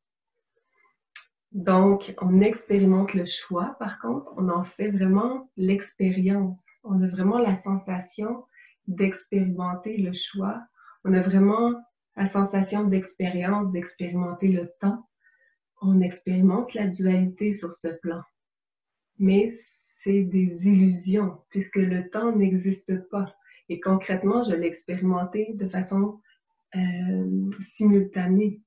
Donc, on expérimente le choix, par contre, on en fait vraiment l'expérience. On a vraiment la sensation d'expérimenter le choix. On a vraiment la sensation d'expérience, d'expérimenter le temps. On expérimente la dualité sur ce plan. Mais c'est des illusions, puisque le temps n'existe pas. Et concrètement, je l'ai expérimenté de façon euh, simultané.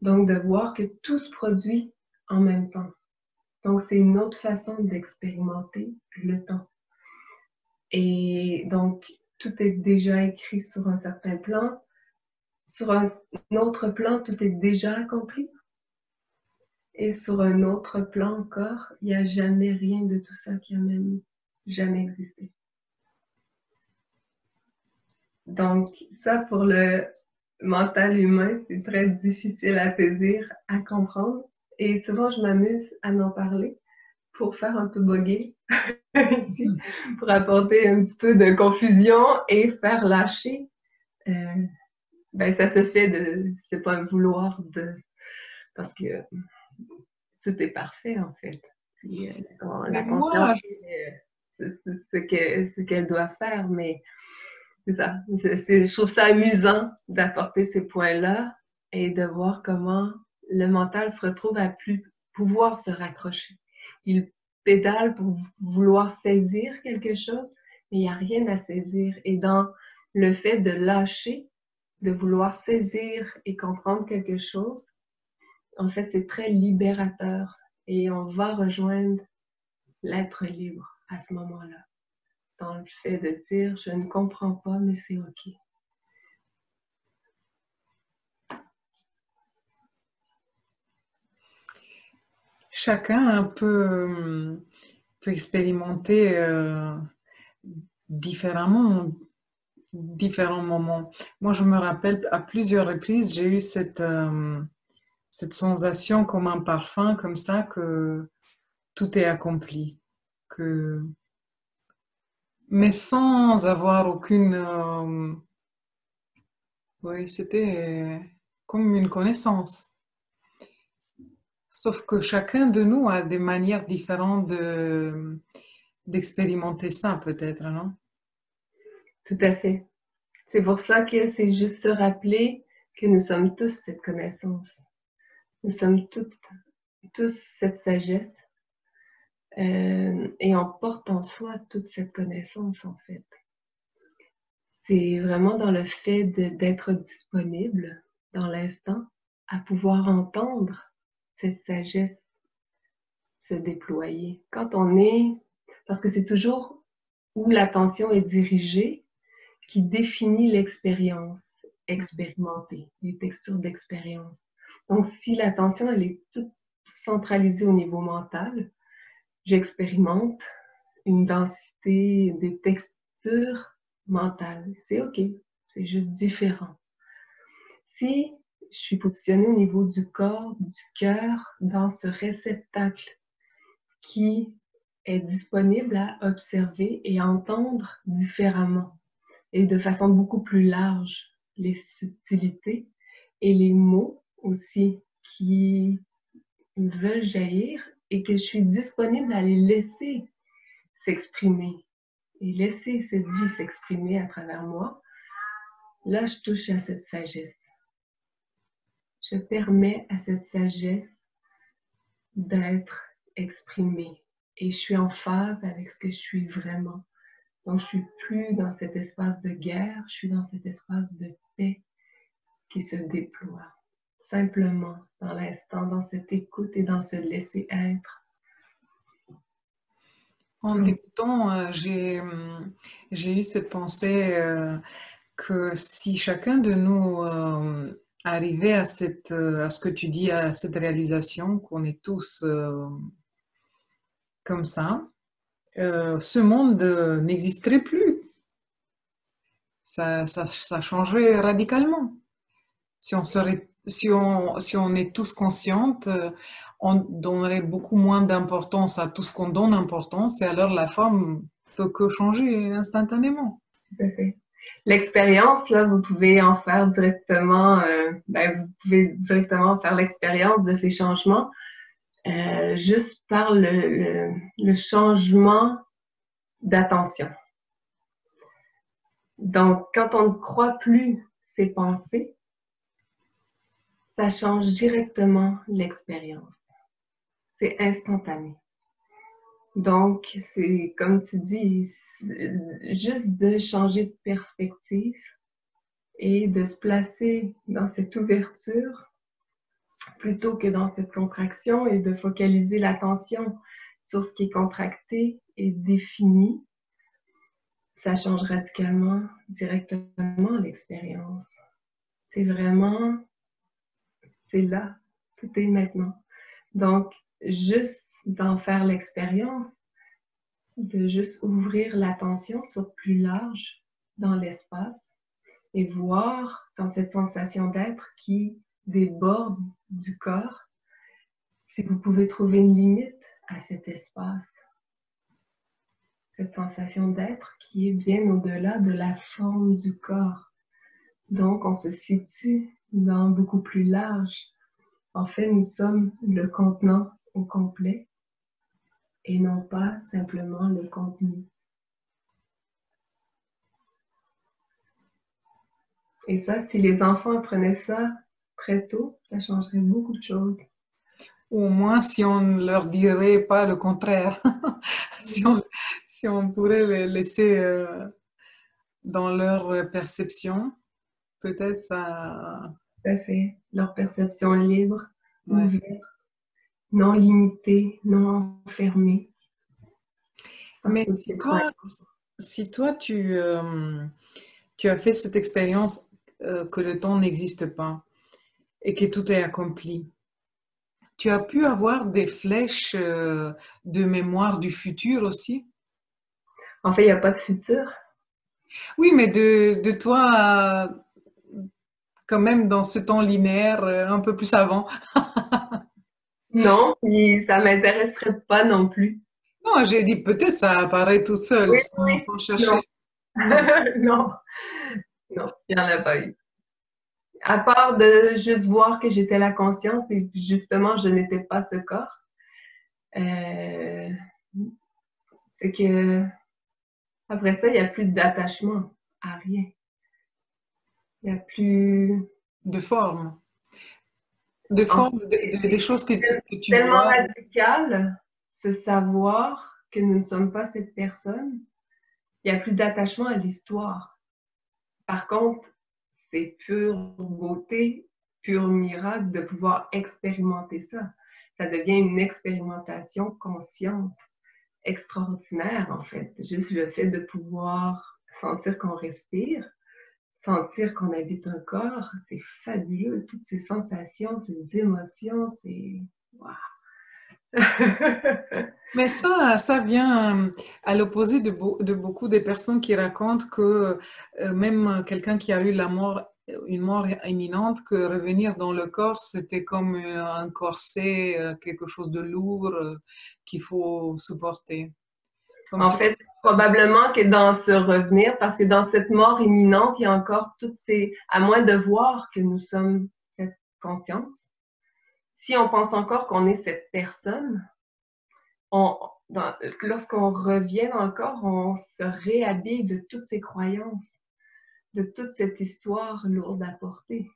Donc, de voir que tout se produit en même temps. Donc, c'est une autre façon d'expérimenter le temps. Et donc, tout est déjà écrit sur un certain plan. Sur un autre plan, tout est déjà accompli. Et sur un autre plan encore, il n'y a jamais rien de tout ça qui a même jamais existé. Donc, ça pour le mental humain, c'est très difficile à saisir, à comprendre. Et souvent, je m'amuse à en parler pour faire un peu boguer pour apporter un petit peu de confusion et faire lâcher. Euh, ben, ça se fait de, c'est pas un vouloir de, parce que tout est parfait en fait. Puis, euh, la conscience, c'est ce qu'elle doit faire, mais c'est je trouve ça amusant d'apporter ces points-là et de voir comment le mental se retrouve à plus pouvoir se raccrocher. Il pédale pour vouloir saisir quelque chose, mais il n'y a rien à saisir. Et dans le fait de lâcher, de vouloir saisir et comprendre quelque chose, en fait, c'est très libérateur et on va rejoindre l'être libre à ce moment-là dans le fait de dire je ne comprends pas, mais c'est OK. Chacun peut, peut expérimenter euh, différemment différents moments. Moi, je me rappelle à plusieurs reprises, j'ai eu cette, euh, cette sensation comme un parfum, comme ça, que tout est accompli, que mais sans avoir aucune... Euh, oui, c'était comme une connaissance. Sauf que chacun de nous a des manières différentes de, d'expérimenter ça, peut-être, non? Tout à fait. C'est pour ça que c'est juste se rappeler que nous sommes tous cette connaissance. Nous sommes toutes, tous cette sagesse euh, et on porte en soi toute cette connaissance en fait. C'est vraiment dans le fait d'être disponible dans l'instant à pouvoir entendre cette sagesse se déployer. Quand on est, parce que c'est toujours où l'attention est dirigée qui définit l'expérience expérimentée, les textures d'expérience. Donc si l'attention elle est toute centralisée au niveau mental, j'expérimente une densité des textures mentales. C'est OK, c'est juste différent. Si je suis positionnée au niveau du corps, du cœur, dans ce réceptacle qui est disponible à observer et entendre différemment et de façon beaucoup plus large les subtilités et les mots aussi qui veulent jaillir et que je suis disponible à les laisser s'exprimer et laisser cette vie s'exprimer à travers moi, là, je touche à cette sagesse. Je permets à cette sagesse d'être exprimée et je suis en phase avec ce que je suis vraiment. Donc, je suis plus dans cet espace de guerre, je suis dans cet espace de paix qui se déploie simplement dans l'instant, dans cette écoute et dans ce laisser être. En t'écoutant, euh, hum, j'ai eu cette pensée euh, que si chacun de nous euh, arrivait à, cette, à ce que tu dis, à cette réalisation qu'on est tous comme ça, ce monde n'existerait plus. Ça, ça, ça changerait radicalement. Si on serait si on, si on est tous conscientes, euh, on donnerait beaucoup moins d'importance à tout ce qu'on donne importance et alors la forme peut que changer instantanément. L'expérience, là, vous pouvez en faire directement, euh, ben, vous pouvez directement faire l'expérience de ces changements euh, juste par le changement d'attention. Donc, quand on ne croit plus ses pensées, ça change directement l'expérience. C'est instantané. Donc, c'est comme tu dis, juste de changer de perspective et de se placer dans cette ouverture plutôt que dans cette contraction et de focaliser l'attention sur ce qui est contracté et défini. ça change radicalement, directement l'expérience. C'est vraiment, c'est là, tout est maintenant. Donc, juste d'en faire l'expérience, de juste ouvrir l'attention sur plus large dans l'espace et voir dans cette sensation d'être qui déborde du corps, si vous pouvez trouver une limite à cet espace. Cette sensation d'être qui est bien au-delà de la forme du corps. Donc, on se situe dans beaucoup plus large. En fait, nous sommes le contenant au complet et non pas simplement le contenu. Et ça, si les enfants apprenaient ça très tôt, ça changerait beaucoup de choses. Au moins, si on ne leur dirait pas le contraire, si, on, si, on, pourrait les laisser euh, dans leur perception, peut-être ça... Tout à fait. Leur perception libre, ouverte, non limitée, non enfermée. Mais si toi, si toi tu, euh, tu as fait cette expérience euh, que le temps n'existe pas et que tout est accompli, tu as pu avoir des flèches euh, de mémoire du futur aussi? En fait, il n'y a pas de futur. Oui, mais de, de toi, quand même dans ce temps linéaire, euh, un peu plus avant. non, ça ne m'intéresserait pas non plus. Non, j'ai dit peut-être ça apparaît tout seul sans, chercher. non, non, il n'y en a pas eu à part de juste voir que j'étais la conscience et justement je n'étais pas ce corps, euh, c'est que après ça, il n'y a plus d'attachement à rien. Il n'y a plus de forme. De forme, des choses que, que tu tellement radical, ce savoir que nous ne sommes pas cette personne. Il n'y a plus d'attachement à l'histoire. Par contre, c'est pure beauté, pur miracle de pouvoir expérimenter ça. Ça devient une expérimentation consciente extraordinaire, en fait. Juste le fait de pouvoir sentir qu'on respire, sentir qu'on habite un corps, c'est fabuleux. Toutes ces sensations, ces émotions, c'est... Wow. Mais ça, ça vient euh, à l'opposé de, de, beaucoup de personnes qui racontent que euh, même quelqu'un qui a eu la mort, une mort imminente, que revenir dans le corps, c'était comme un corset, euh, quelque chose de lourd qu'il faut supporter. en fait, probablement que dans ce revenir, parce que dans cette mort imminente, il y a encore toutes ces... À moins de voir que nous sommes cette conscience, si on pense encore qu'on est cette personne, lorsqu'on revient dans le corps, on se réhabille de toutes ces croyances, de toute cette histoire lourde à porter.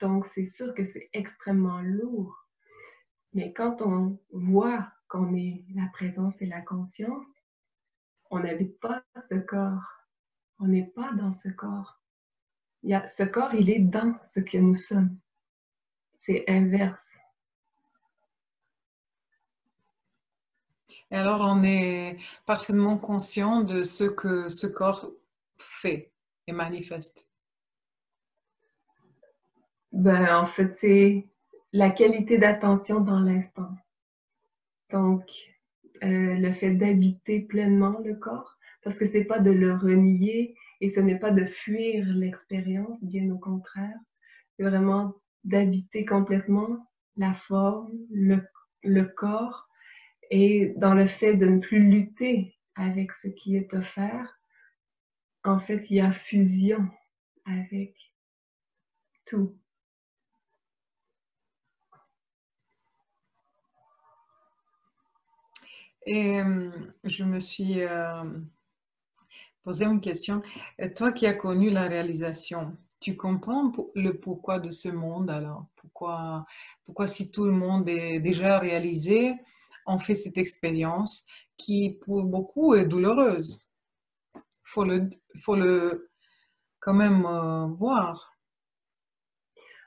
Donc, c'est sûr que c'est extrêmement lourd. Mais quand on voit qu'on est la présence et la conscience, on n'habite pas ce corps. On n'est pas dans ce corps. Il y a, ce corps, il est dans ce que nous sommes. C'est inverse. Et alors, on est parfaitement conscient de ce que ce corps fait et manifeste. Ben, en fait, c'est la qualité d'attention dans l'instant. Donc, euh, le fait d'habiter pleinement le corps, parce que c'est pas de le renier et ce n'est pas de fuir l'expérience, bien au contraire, c'est vraiment d'habiter complètement la forme, le, le corps et dans le fait de ne plus lutter avec ce qui est offert, en fait, il y a fusion avec tout. Et euh, je me suis euh, posé une question. Toi qui as connu la réalisation, tu comprends le pourquoi de ce monde alors? Pourquoi, pourquoi si tout le monde est déjà réalisé, on fait cette expérience qui, pour beaucoup, est douloureuse? Faut le, faut le quand même euh, voir.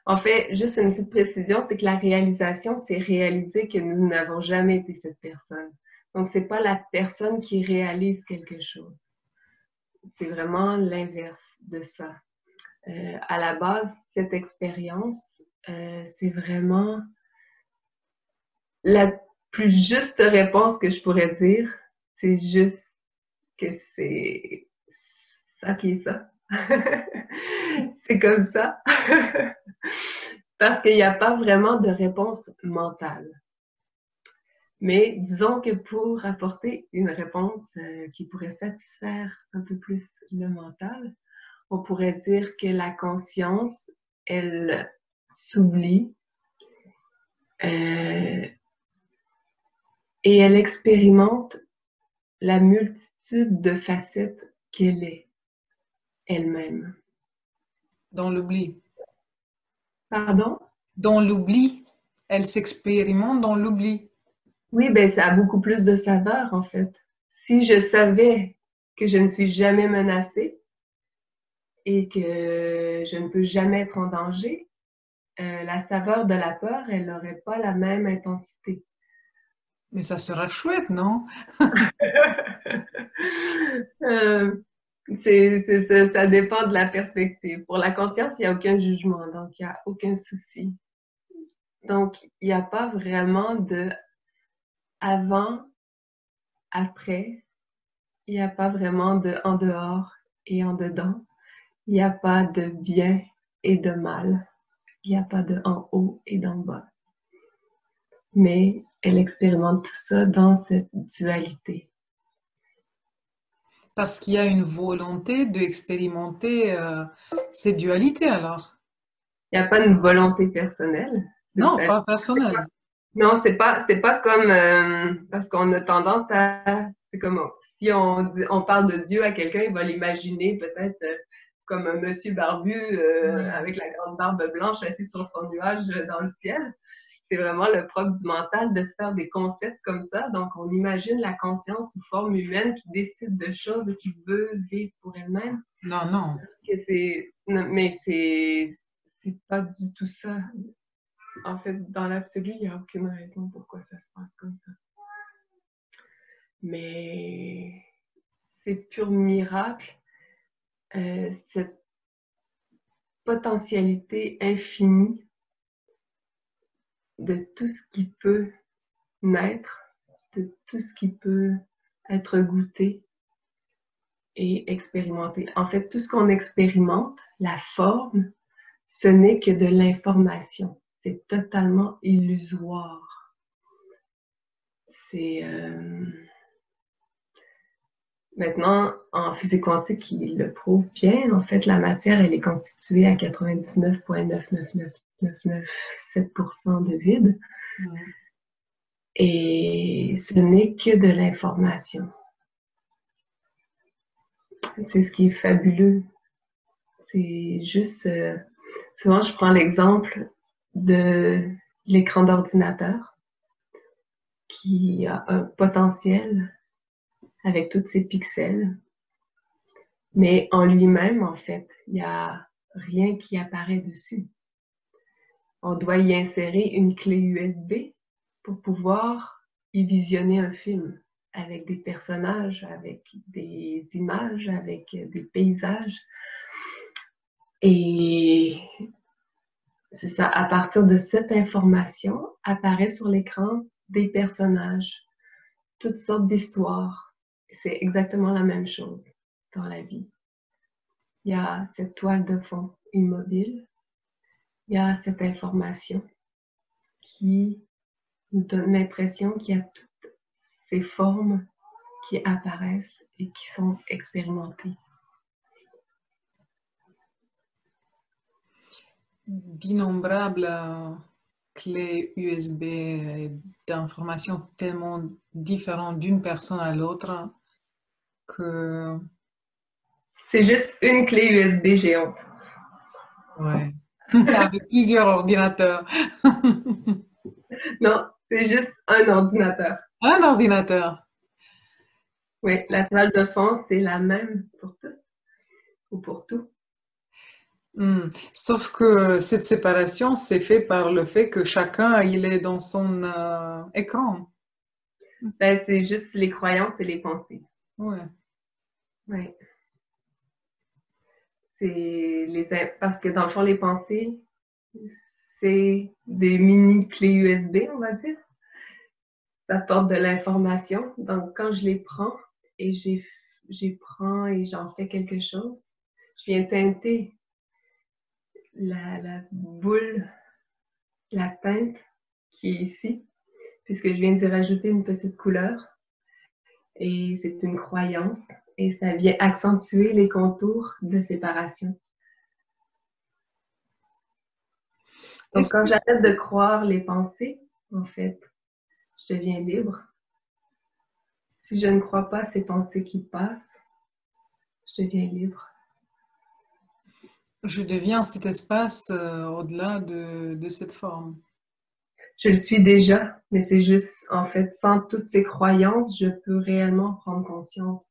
En fait, juste une petite précision, c'est que la réalisation, c'est réaliser que nous n'avons jamais été cette personne. Donc, c'est pas la personne qui réalise quelque chose. c'est vraiment l'inverse de ça. Euh, à la base, cette expérience, euh, c'est vraiment la plus juste réponse que je pourrais dire. C'est juste que c'est ça qui est ça. c'est comme ça. Parce qu'il n'y a pas vraiment de réponse mentale. Mais disons que pour apporter une réponse euh, qui pourrait satisfaire un peu plus le mental, on pourrait dire que la conscience, elle s'oublie euh, et elle expérimente la multitude de facettes qu'elle est elle-même. Dans l'oubli. Pardon? Dans l'oubli. Elle s'expérimente dans l'oubli. Oui, ben ça a beaucoup plus de saveur en fait. Si je savais que je ne suis jamais menacée et que je ne peux jamais être en danger, euh, la saveur de la peur, elle n'aurait pas la même intensité. Mais ça sera chouette, non? euh, ça dépend de la perspective. Pour la conscience, il n'y a aucun jugement, donc il n'y a aucun souci. Donc, il n'y a pas vraiment de avant, après. Il n'y a pas vraiment de en dehors et en dedans. Il n'y a pas de bien et de mal. Il n'y a pas de en haut et d'en bas. Mais elle expérimente tout ça dans cette dualité. Parce qu'il y a une volonté d'expérimenter euh, ces dualités alors. Il n'y a pas une volonté personnelle. Non, pas personnelle. Non, c'est pas c'est pas comme euh, parce qu'on a tendance à c'est comme si on, on parle de Dieu à quelqu'un, il va l'imaginer peut-être euh, comme un monsieur barbu euh, avec la grande barbe blanche assis sur son nuage dans le ciel. C'est vraiment le propre du mental de se faire des concepts comme ça. Donc, on imagine la conscience sous forme humaine qui décide de choses et qui veut vivre pour elle-même. Non, non. Que c'est, mais c'est, c'est pas du tout ça en fait, dans l'absolu, il n'y a aucune raison pourquoi ça se passe comme ça. Mais c'est pur miracle, euh, cette potentialité infinie de tout ce qui peut naître, de tout ce qui peut être goûté et expérimenté. En fait, tout ce qu'on expérimente, la forme, ce n'est que de l'information c'est totalement illusoire. C'est euh, maintenant en physique quantique, il le prouve bien. En fait, la matière, elle est constituée à 99,99997% de vide. Et ce n'est que de l'information. C'est ce qui est fabuleux. C'est juste. Euh, souvent, je prends l'exemple de l'écran d'ordinateur qui a un potentiel avec tous ces pixels. Mais en lui-même, en fait, il n'y a rien qui apparaît dessus. On doit y insérer une clé USB pour pouvoir y visionner un film avec des personnages, avec des images, avec des paysages. Et c'est ça, à partir de cette information, apparaît sur l'écran des personnages, toutes sortes d'histoires. C'est exactement la même chose dans la vie. Il y a cette toile de fond immobile, il y a cette information qui donne l'impression qu'il y a toutes ces formes qui apparaissent et qui sont expérimentées. D'innombrables clés USB d'informations tellement différentes d'une personne à l'autre que... C'est juste une clé USB géante. Ouais. Avec plusieurs ordinateurs. non, c'est juste un ordinateur. Un ordinateur. Oui, la toile de fond, c'est la même pour tous ou pour tout. Hmm. Sauf que cette séparation, c'est fait par le fait que chacun, il est dans son euh, écran. Ben, c'est juste les croyances et les pensées. Ouais. Ouais. C'est les parce que dans le fond, les pensées, c'est des mini clés USB, on va dire. Ça porte de l'information. Donc, quand je les prends et j'y prends et j'en fais quelque chose, je viens teinter la, la boule, la teinte qui est ici, puisque je viens d'y rajouter une petite couleur. Et c'est une croyance et ça vient accentuer les contours de séparation. Donc, quand j'arrête de croire les pensées, en fait, je deviens libre. Si je ne crois pas ces pensées qui passent, je deviens libre. Je deviens cet espace euh, au-delà de, de cette forme. Je le suis déjà, mais c'est juste, en fait, sans toutes ces croyances, je peux réellement prendre conscience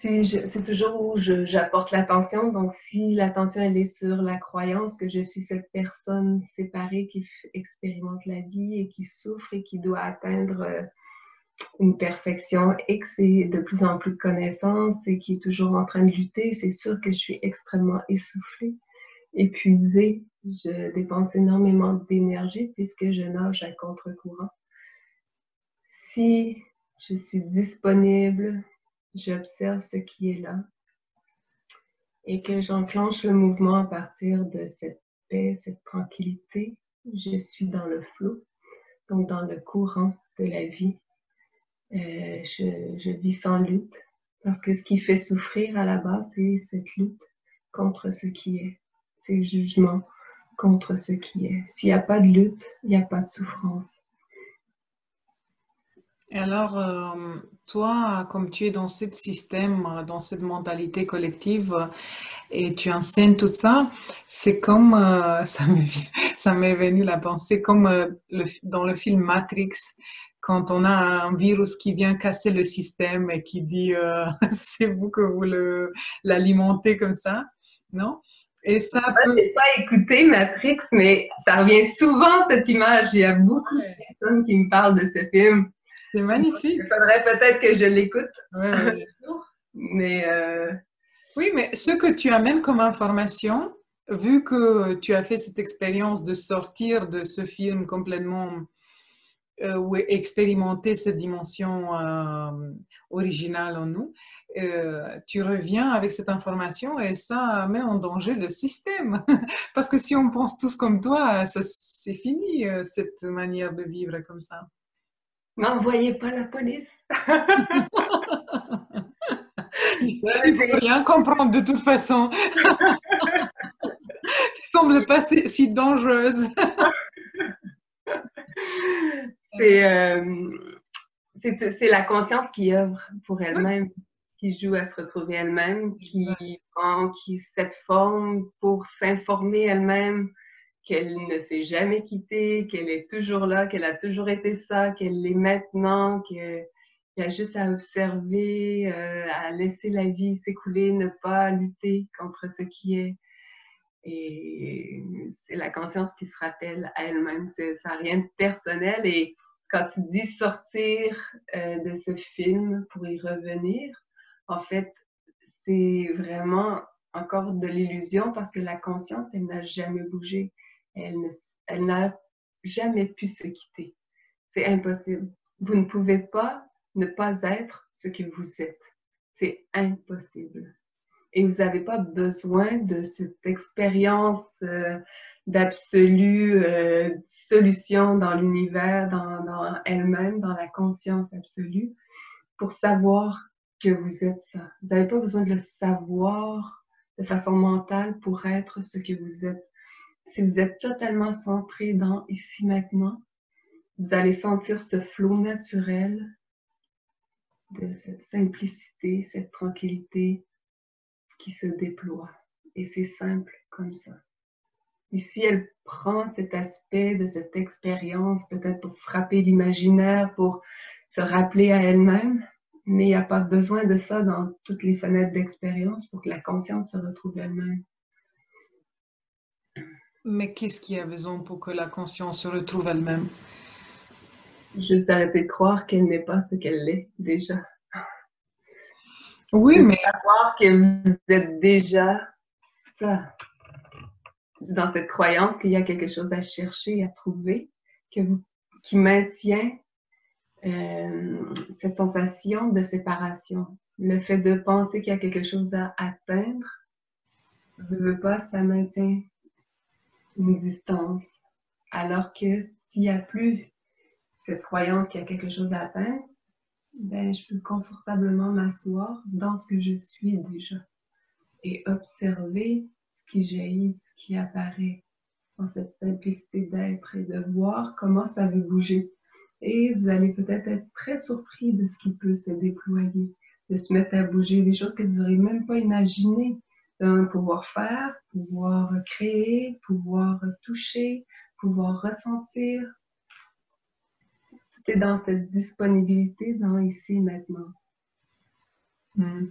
c'est toujours où j'apporte l'attention. Donc, si l'attention elle est sur la croyance que je suis cette personne séparée qui expérimente la vie et qui souffre et qui doit atteindre euh, une perfection et que c'est de plus en plus de connaissances et qui est toujours en train de lutter, c'est sûr que je suis extrêmement essoufflée, épuisée. Je dépense énormément d'énergie puisque je nage à contre-courant. Si je suis disponible, j'observe ce qui est là et que j'enclenche le mouvement à partir de cette paix, cette tranquillité. Je suis dans le flot, donc dans le courant de la vie. Euh, je, je, vis sans lutte parce que ce qui fait souffrir à la base, c'est cette lutte contre ce qui est, c'est le jugement contre ce qui est. S'il n'y a pas de lutte, il n'y a pas de souffrance. Et alors, euh, toi, comme tu es dans ce système, dans cette mentalité collective, et tu enseignes tout ça, c'est comme, euh, ça m'est venu la pensée, comme dans le film Matrix, quand on a un virus qui vient casser le système et qui dit c'est vous que vous l'alimentez comme ça, non? Et ça peut... N'ai pas écouté Matrix, mais ça revient souvent cette image. Il y a beaucoup de personnes qui me parlent de ce film. C'est magnifique. Il faudrait peut-être que je l'écoute. mais euh, Oui, mais ce que tu amènes comme information, vu que tu as fait cette expérience de sortir de ce film complètement euh, ou expérimenter cette dimension euh, originale en nous, tu reviens avec cette information et ça met en danger le système. Parce que si on pense tous comme toi, c'est fini cette manière de vivre comme ça. N'envoyez pas la police. Il ne faut rien comprendre de toute façon. Tu semble pas si dangereuse. Euh, c'est la conscience qui œuvre pour elle-même, qui joue à se retrouver elle-même, qui prend qui, cette forme pour s'informer elle-même, qu'elle ne s'est jamais quittée, qu'elle est toujours là, qu'elle a toujours été ça, qu'elle l'est maintenant, qu'il y a juste à observer, euh, à laisser la vie s'écouler, ne pas lutter contre ce qui est. Et c'est la conscience qui se rappelle à elle-même. Ça n'a rien de personnel. Et quand tu dis sortir euh, de ce film pour y revenir, en fait, c'est vraiment encore de l'illusion parce que la conscience, elle n'a jamais bougé elle, n'a jamais pu se quitter. C'est impossible. Vous ne pouvez pas ne pas être ce que vous êtes. C'est impossible. Et vous n'avez pas besoin de cette expérience euh, d'absolue euh, solution dans l'univers, dans, dans elle-même, dans la conscience absolue, pour savoir que vous êtes ça. Vous n'avez pas besoin de le savoir de façon mentale pour être ce que vous êtes si vous êtes totalement centré dans ici maintenant, vous allez sentir ce flot naturel de cette simplicité, cette tranquillité qui se déploie. Et c'est simple comme ça. Ici, elle prend cet aspect de cette expérience, peut-être pour frapper l'imaginaire, pour se rappeler à elle-même, mais il n'y a pas besoin de ça dans toutes les fenêtres d'expérience pour que la conscience se retrouve elle-même. Mais qu'est-ce qui a besoin pour que la conscience se retrouve elle-même? Juste arrêter de croire qu'elle n'est pas ce qu'elle est déjà. Oui, mais. Savoir que vous êtes déjà ça, dans cette croyance qu'il y a quelque chose à chercher, à trouver, que vous, qui maintient euh, cette sensation de séparation. Le fait de penser qu'il y a quelque chose à atteindre, ne veut pas, ça maintient une distance. Alors que s'il n'y a plus cette croyance qu'il y a quelque chose à atteindre, ben, je peux confortablement m'asseoir dans ce que je suis déjà et observer ce qui jaillit, ce qui apparaît dans cette simplicité d'être et de voir comment ça veut bouger. Et vous allez peut-être être très surpris de ce qui peut se déployer, de se mettre à bouger, des choses que vous n'aurez même pas imaginées, pouvoir faire, pouvoir créer, pouvoir toucher, pouvoir ressentir. Est dans cette disponibilité, dans ici maintenant. Hmm.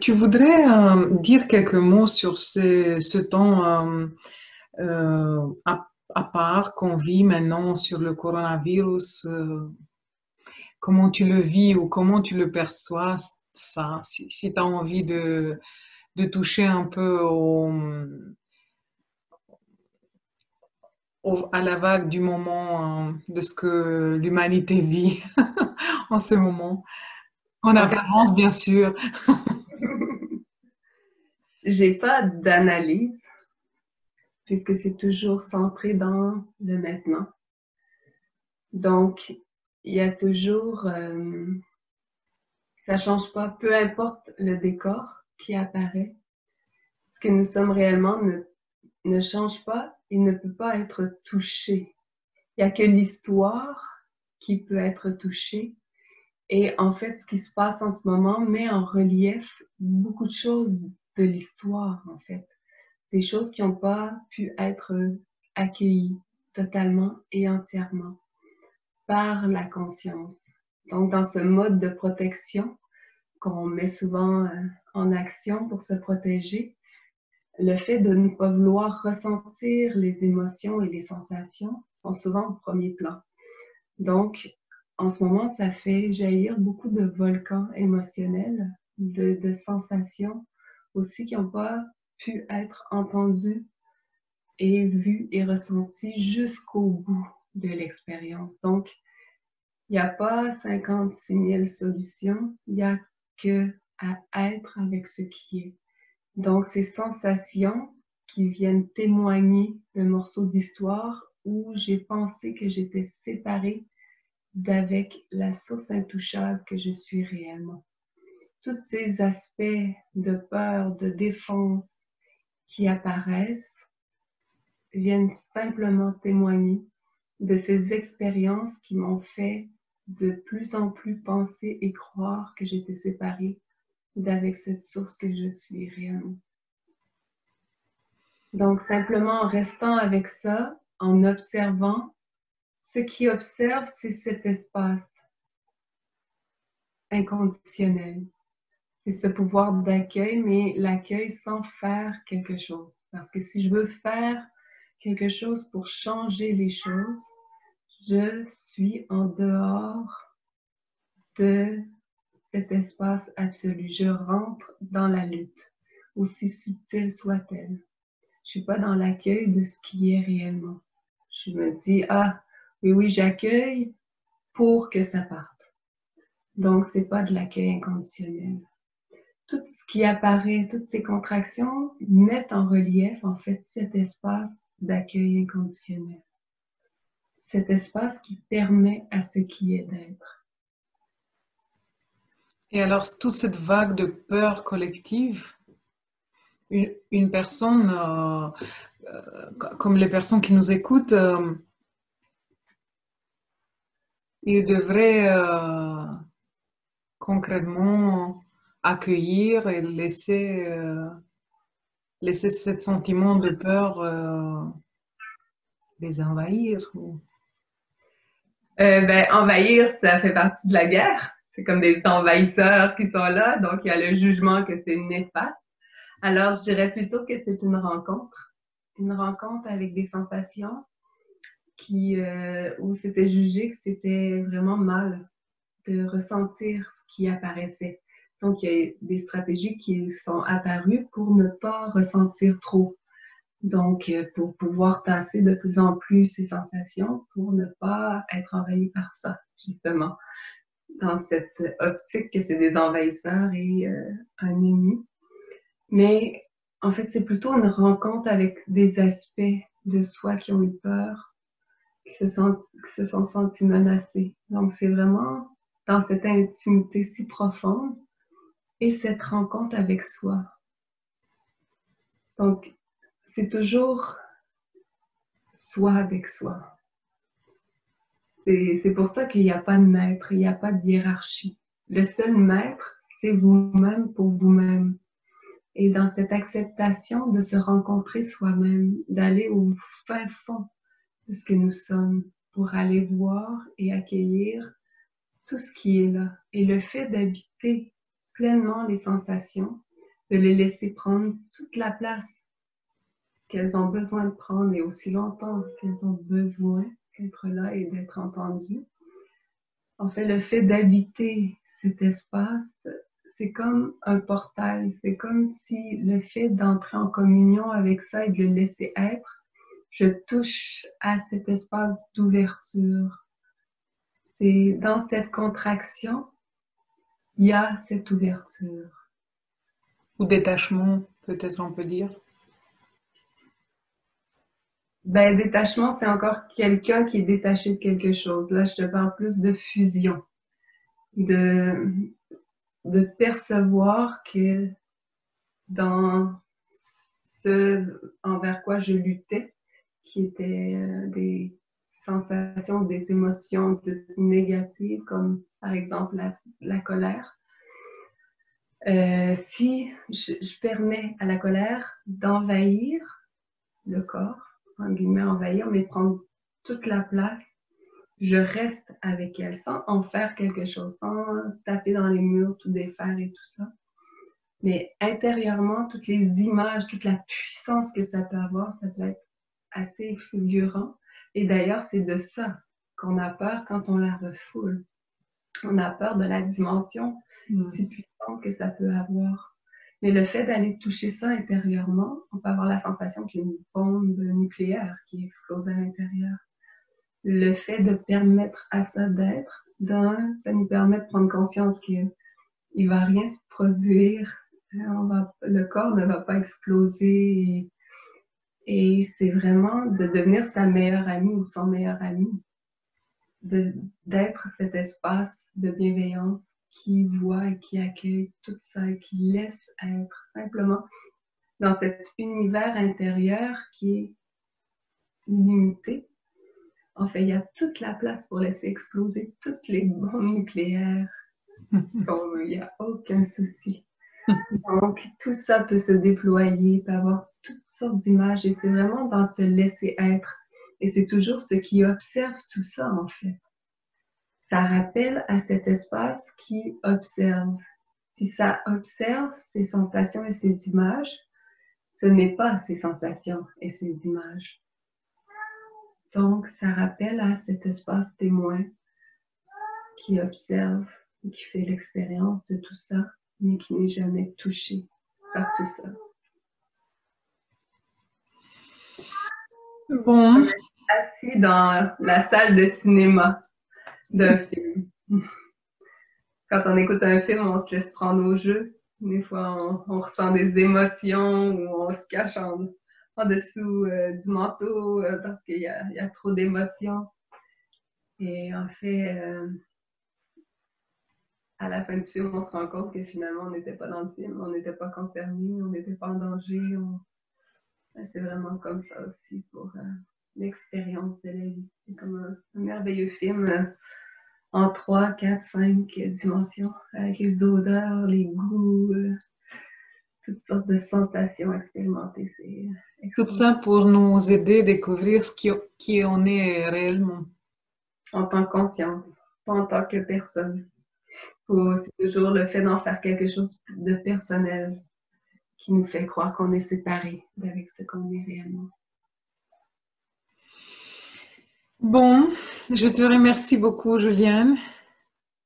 Tu voudrais euh, dire quelques mots sur ce, temps euh, euh, à, part qu'on vit maintenant sur le coronavirus Comment tu le vis ou comment tu le perçois ça Si, si tu as envie de, de, toucher un peu au, à la vague du moment de ce que l'humanité vit en ce moment. En apparence, bien sûr. J'ai pas d'analyse puisque c'est toujours centré dans le maintenant. Donc, il y a toujours, euh, ça change pas, peu importe le décor qui apparaît. Ce que nous sommes réellement ne, ne change pas il ne peut pas être touché. Il n'y a que l'histoire qui peut être touchée. Et en fait, ce qui se passe en ce moment met en relief beaucoup de choses de l'histoire, en fait. Des choses qui n'ont pas pu être accueillies totalement et entièrement par la conscience. Donc, dans ce mode de protection qu'on met souvent euh, en action pour se protéger, le fait de ne pas vouloir ressentir les émotions et les sensations sont souvent au premier plan. Donc, en ce moment, ça fait jaillir beaucoup de volcans émotionnels, de, sensations aussi qui n'ont pas pu être entendues et vues et ressenties jusqu'au bout de l'expérience. Donc, il n'y a pas 56 000 solutions, il n'y a que à être avec ce qui est. Donc, ces sensations qui viennent témoigner d'un morceau d'histoire où j'ai pensé que j'étais séparée d'avec la source intouchable que je suis réellement. Tous ces aspects de peur, de défense qui apparaissent viennent simplement témoigner de ces expériences qui m'ont fait de plus en plus penser et croire que j'étais séparée d'avec cette source que je suis réellement. Donc, simplement en restant avec ça, en observant, ce qui observe, c'est cet espace inconditionnel. C'est ce pouvoir d'accueil, mais l'accueil sans faire quelque chose. Parce que si je veux faire quelque chose pour changer les choses, je suis en dehors de cet espace absolu. Je rentre dans la lutte, aussi subtile soit-elle. Je suis pas dans l'accueil de ce qui est réellement. Je me dis, ah, oui, oui, j'accueille pour que ça parte. Donc, c'est pas de l'accueil inconditionnel. Tout ce qui apparaît, toutes ces contractions mettent en relief, en fait, cet espace d'accueil inconditionnel. Cet espace qui permet à ce qui est d'être. Et alors, toute cette vague de peur collective, une, personne, euh, euh, comme les personnes qui nous écoutent, euh, il devrait concrètement accueillir et laisser, laisser ce sentiment de peur les envahir. ben, envahir, ça fait partie de la guerre c'est comme des envahisseurs qui sont là, donc il y a le jugement que c'est néfaste. Alors, je dirais plutôt que c'est une rencontre, une rencontre avec des sensations qui, euh, où c'était jugé que c'était vraiment mal de ressentir ce qui apparaissait. Donc, il y a des stratégies qui sont apparues pour ne pas ressentir trop. Donc, euh, pour pouvoir tasser de plus en plus ces sensations, pour ne pas être envahi par ça, justement, dans cette optique que c'est des envahisseurs et euh, un ennemi. Mais en fait, c'est plutôt une rencontre avec des aspects de soi qui ont eu peur, qui se, sont, qui se sont sentis menacés. Donc, c'est vraiment dans cette intimité si profonde et cette rencontre avec soi. Donc, c'est toujours soi avec soi. C'est pour ça qu'il n'y a pas de maître, il n'y a pas de hiérarchie. Le seul maître, c'est vous-même pour vous-même. Et dans cette acceptation de se rencontrer soi-même, d'aller au fin fond de ce que nous sommes pour aller voir et accueillir tout ce qui est là. Et le fait d'habiter pleinement les sensations, de les laisser prendre toute la place qu'elles ont besoin de prendre et aussi longtemps qu'elles ont besoin d'être là et d'être entendues. En fait, le fait d'habiter cet espace, c'est comme un portail. C'est comme si le fait d'entrer en communion avec ça et de le laisser être, je touche à cet espace d'ouverture. C'est dans cette contraction, il y a cette ouverture. Ou détachement, peut-être on peut dire. Ben, détachement, c'est encore quelqu'un qui est détaché de quelque chose. Là, je te parle plus de fusion, de, percevoir que dans ce envers quoi je luttais, qui étaient euh, des sensations, des émotions négatives, comme par exemple la, colère, euh, si je, permets à la colère d'envahir le corps, en guillemets envahir, mais prendre toute la place, je reste avec elle sans en faire quelque chose, sans taper dans les murs, tout défaire et tout ça. Mais intérieurement, toutes les images, toute la puissance que ça peut avoir, ça peut être assez fulgurant. Et d'ailleurs, c'est de ça qu'on a peur quand on la refoule. On a peur de la dimension mm. si puissante que ça peut avoir. Mais le fait d'aller toucher ça intérieurement, on peut avoir la sensation qu'il y a une bombe nucléaire qui explose à l'intérieur. Le fait de permettre à ça d'être, d'un, ça nous permet de prendre conscience qu'il ne va rien se produire, va, le corps ne va pas exploser et, c'est vraiment de devenir sa meilleure amie ou son meilleur ami, d'être cet espace de bienveillance qui voit et qui accueille tout ça et qui laisse être simplement dans cet univers intérieur qui est limité. En fait, il y a toute la place pour laisser exploser toutes les bombes nucléaires. il n'y a aucun souci. Donc, tout ça peut se déployer, peut avoir toutes sortes d'images et c'est vraiment dans ce laisser être. Et c'est toujours ce qui observe tout ça, en fait ça rappelle à cet espace qui observe. Si ça observe ces sensations et ces images, ce n'est pas ces sensations et ces images. Donc, ça rappelle à cet espace témoin qui observe et qui fait l'expérience de tout ça, mais qui n'est jamais touché par tout ça. Bon. Assis dans la salle de cinéma d'un film. Quand on écoute un film, on se laisse prendre au jeu. Des fois, on, ressent des émotions ou on se cache en, dessous euh, du manteau euh, parce qu'il y, a, trop d'émotions. Et en fait, euh, à la fin du film, on se rend compte que finalement, on n'était pas dans le film, on n'était pas concerné, on n'était pas en danger. C'est vraiment comme ça aussi pour l'expérience de la vie. C'est comme un merveilleux film en 3, 4, 5 dimensions, avec les odeurs, les goûts, euh, toutes sortes de sensations expérimentées. Tout ça pour nous aider à découvrir ce qui, qui on est réellement. En tant que conscience, pas en tant que personne. C'est toujours le fait d'en faire quelque chose de personnel qui nous fait croire qu'on est séparé d'avec ce qu'on est réellement. Bon, je te remercie beaucoup, Juliane.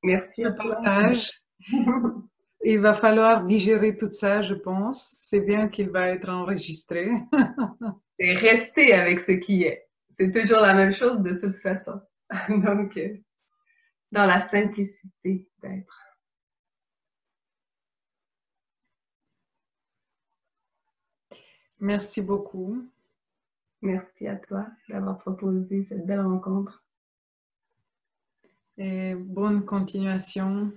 Merci à partage. il va falloir digérer tout ça, je pense. C'est bien qu'il va être enregistré. Et rester avec ce qui est. C'est toujours la même chose de toute façon. Donc, euh, dans la simplicité d'être. Merci beaucoup. Merci à toi d'avoir proposé cette belle rencontre. Et bonne continuation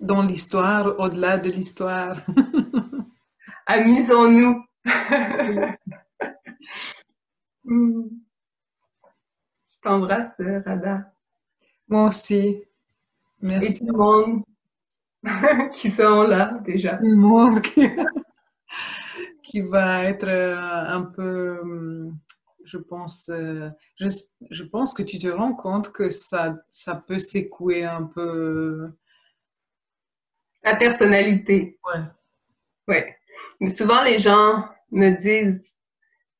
dans l'histoire, au-delà de l'histoire. Amusons-nous. Je t'embrasse, Rada. Moi aussi. Merci. Et tout le monde qui sont là déjà. Tout le monde qui, va être euh, un peu, je pense, euh, je, je, pense que tu te rends compte que ça, ça peut secouer un peu. La personnalité. Ouais. Ouais. Mais souvent, les gens me disent,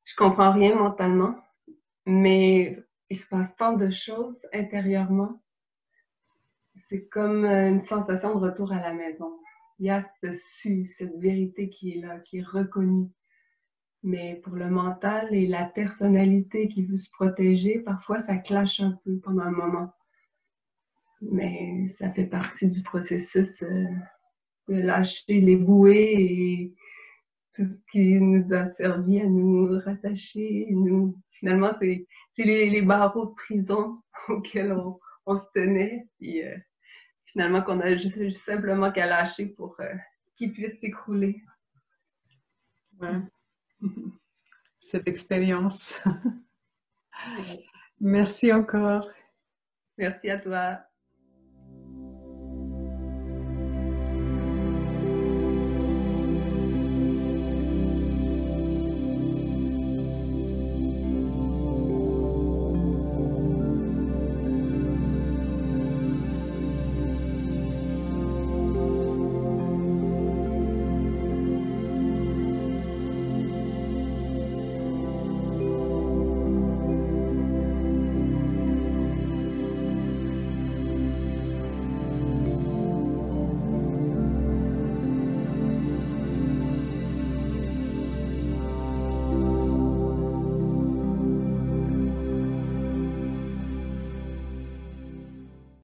je comprends rien mentalement, mais il se passe tant de choses intérieurement c'est comme euh, une sensation de retour à la maison. Il y a ce su, cette vérité qui est là, qui est reconnue. Mais pour le mental et la personnalité qui veut se protéger, parfois ça clash un peu pendant un moment. Mais ça fait partie du processus euh, de lâcher les bouées et tout ce qui nous a servi à nous rattacher. Nous, finalement, c'est les, barreaux de prison auxquels on, se tenait. Puis, euh, finalement qu'on a juste, simplement qu'à lâcher pour euh, qu'il puisse s'écrouler. Ouais. C'est l'expérience. Merci encore. Merci à toi.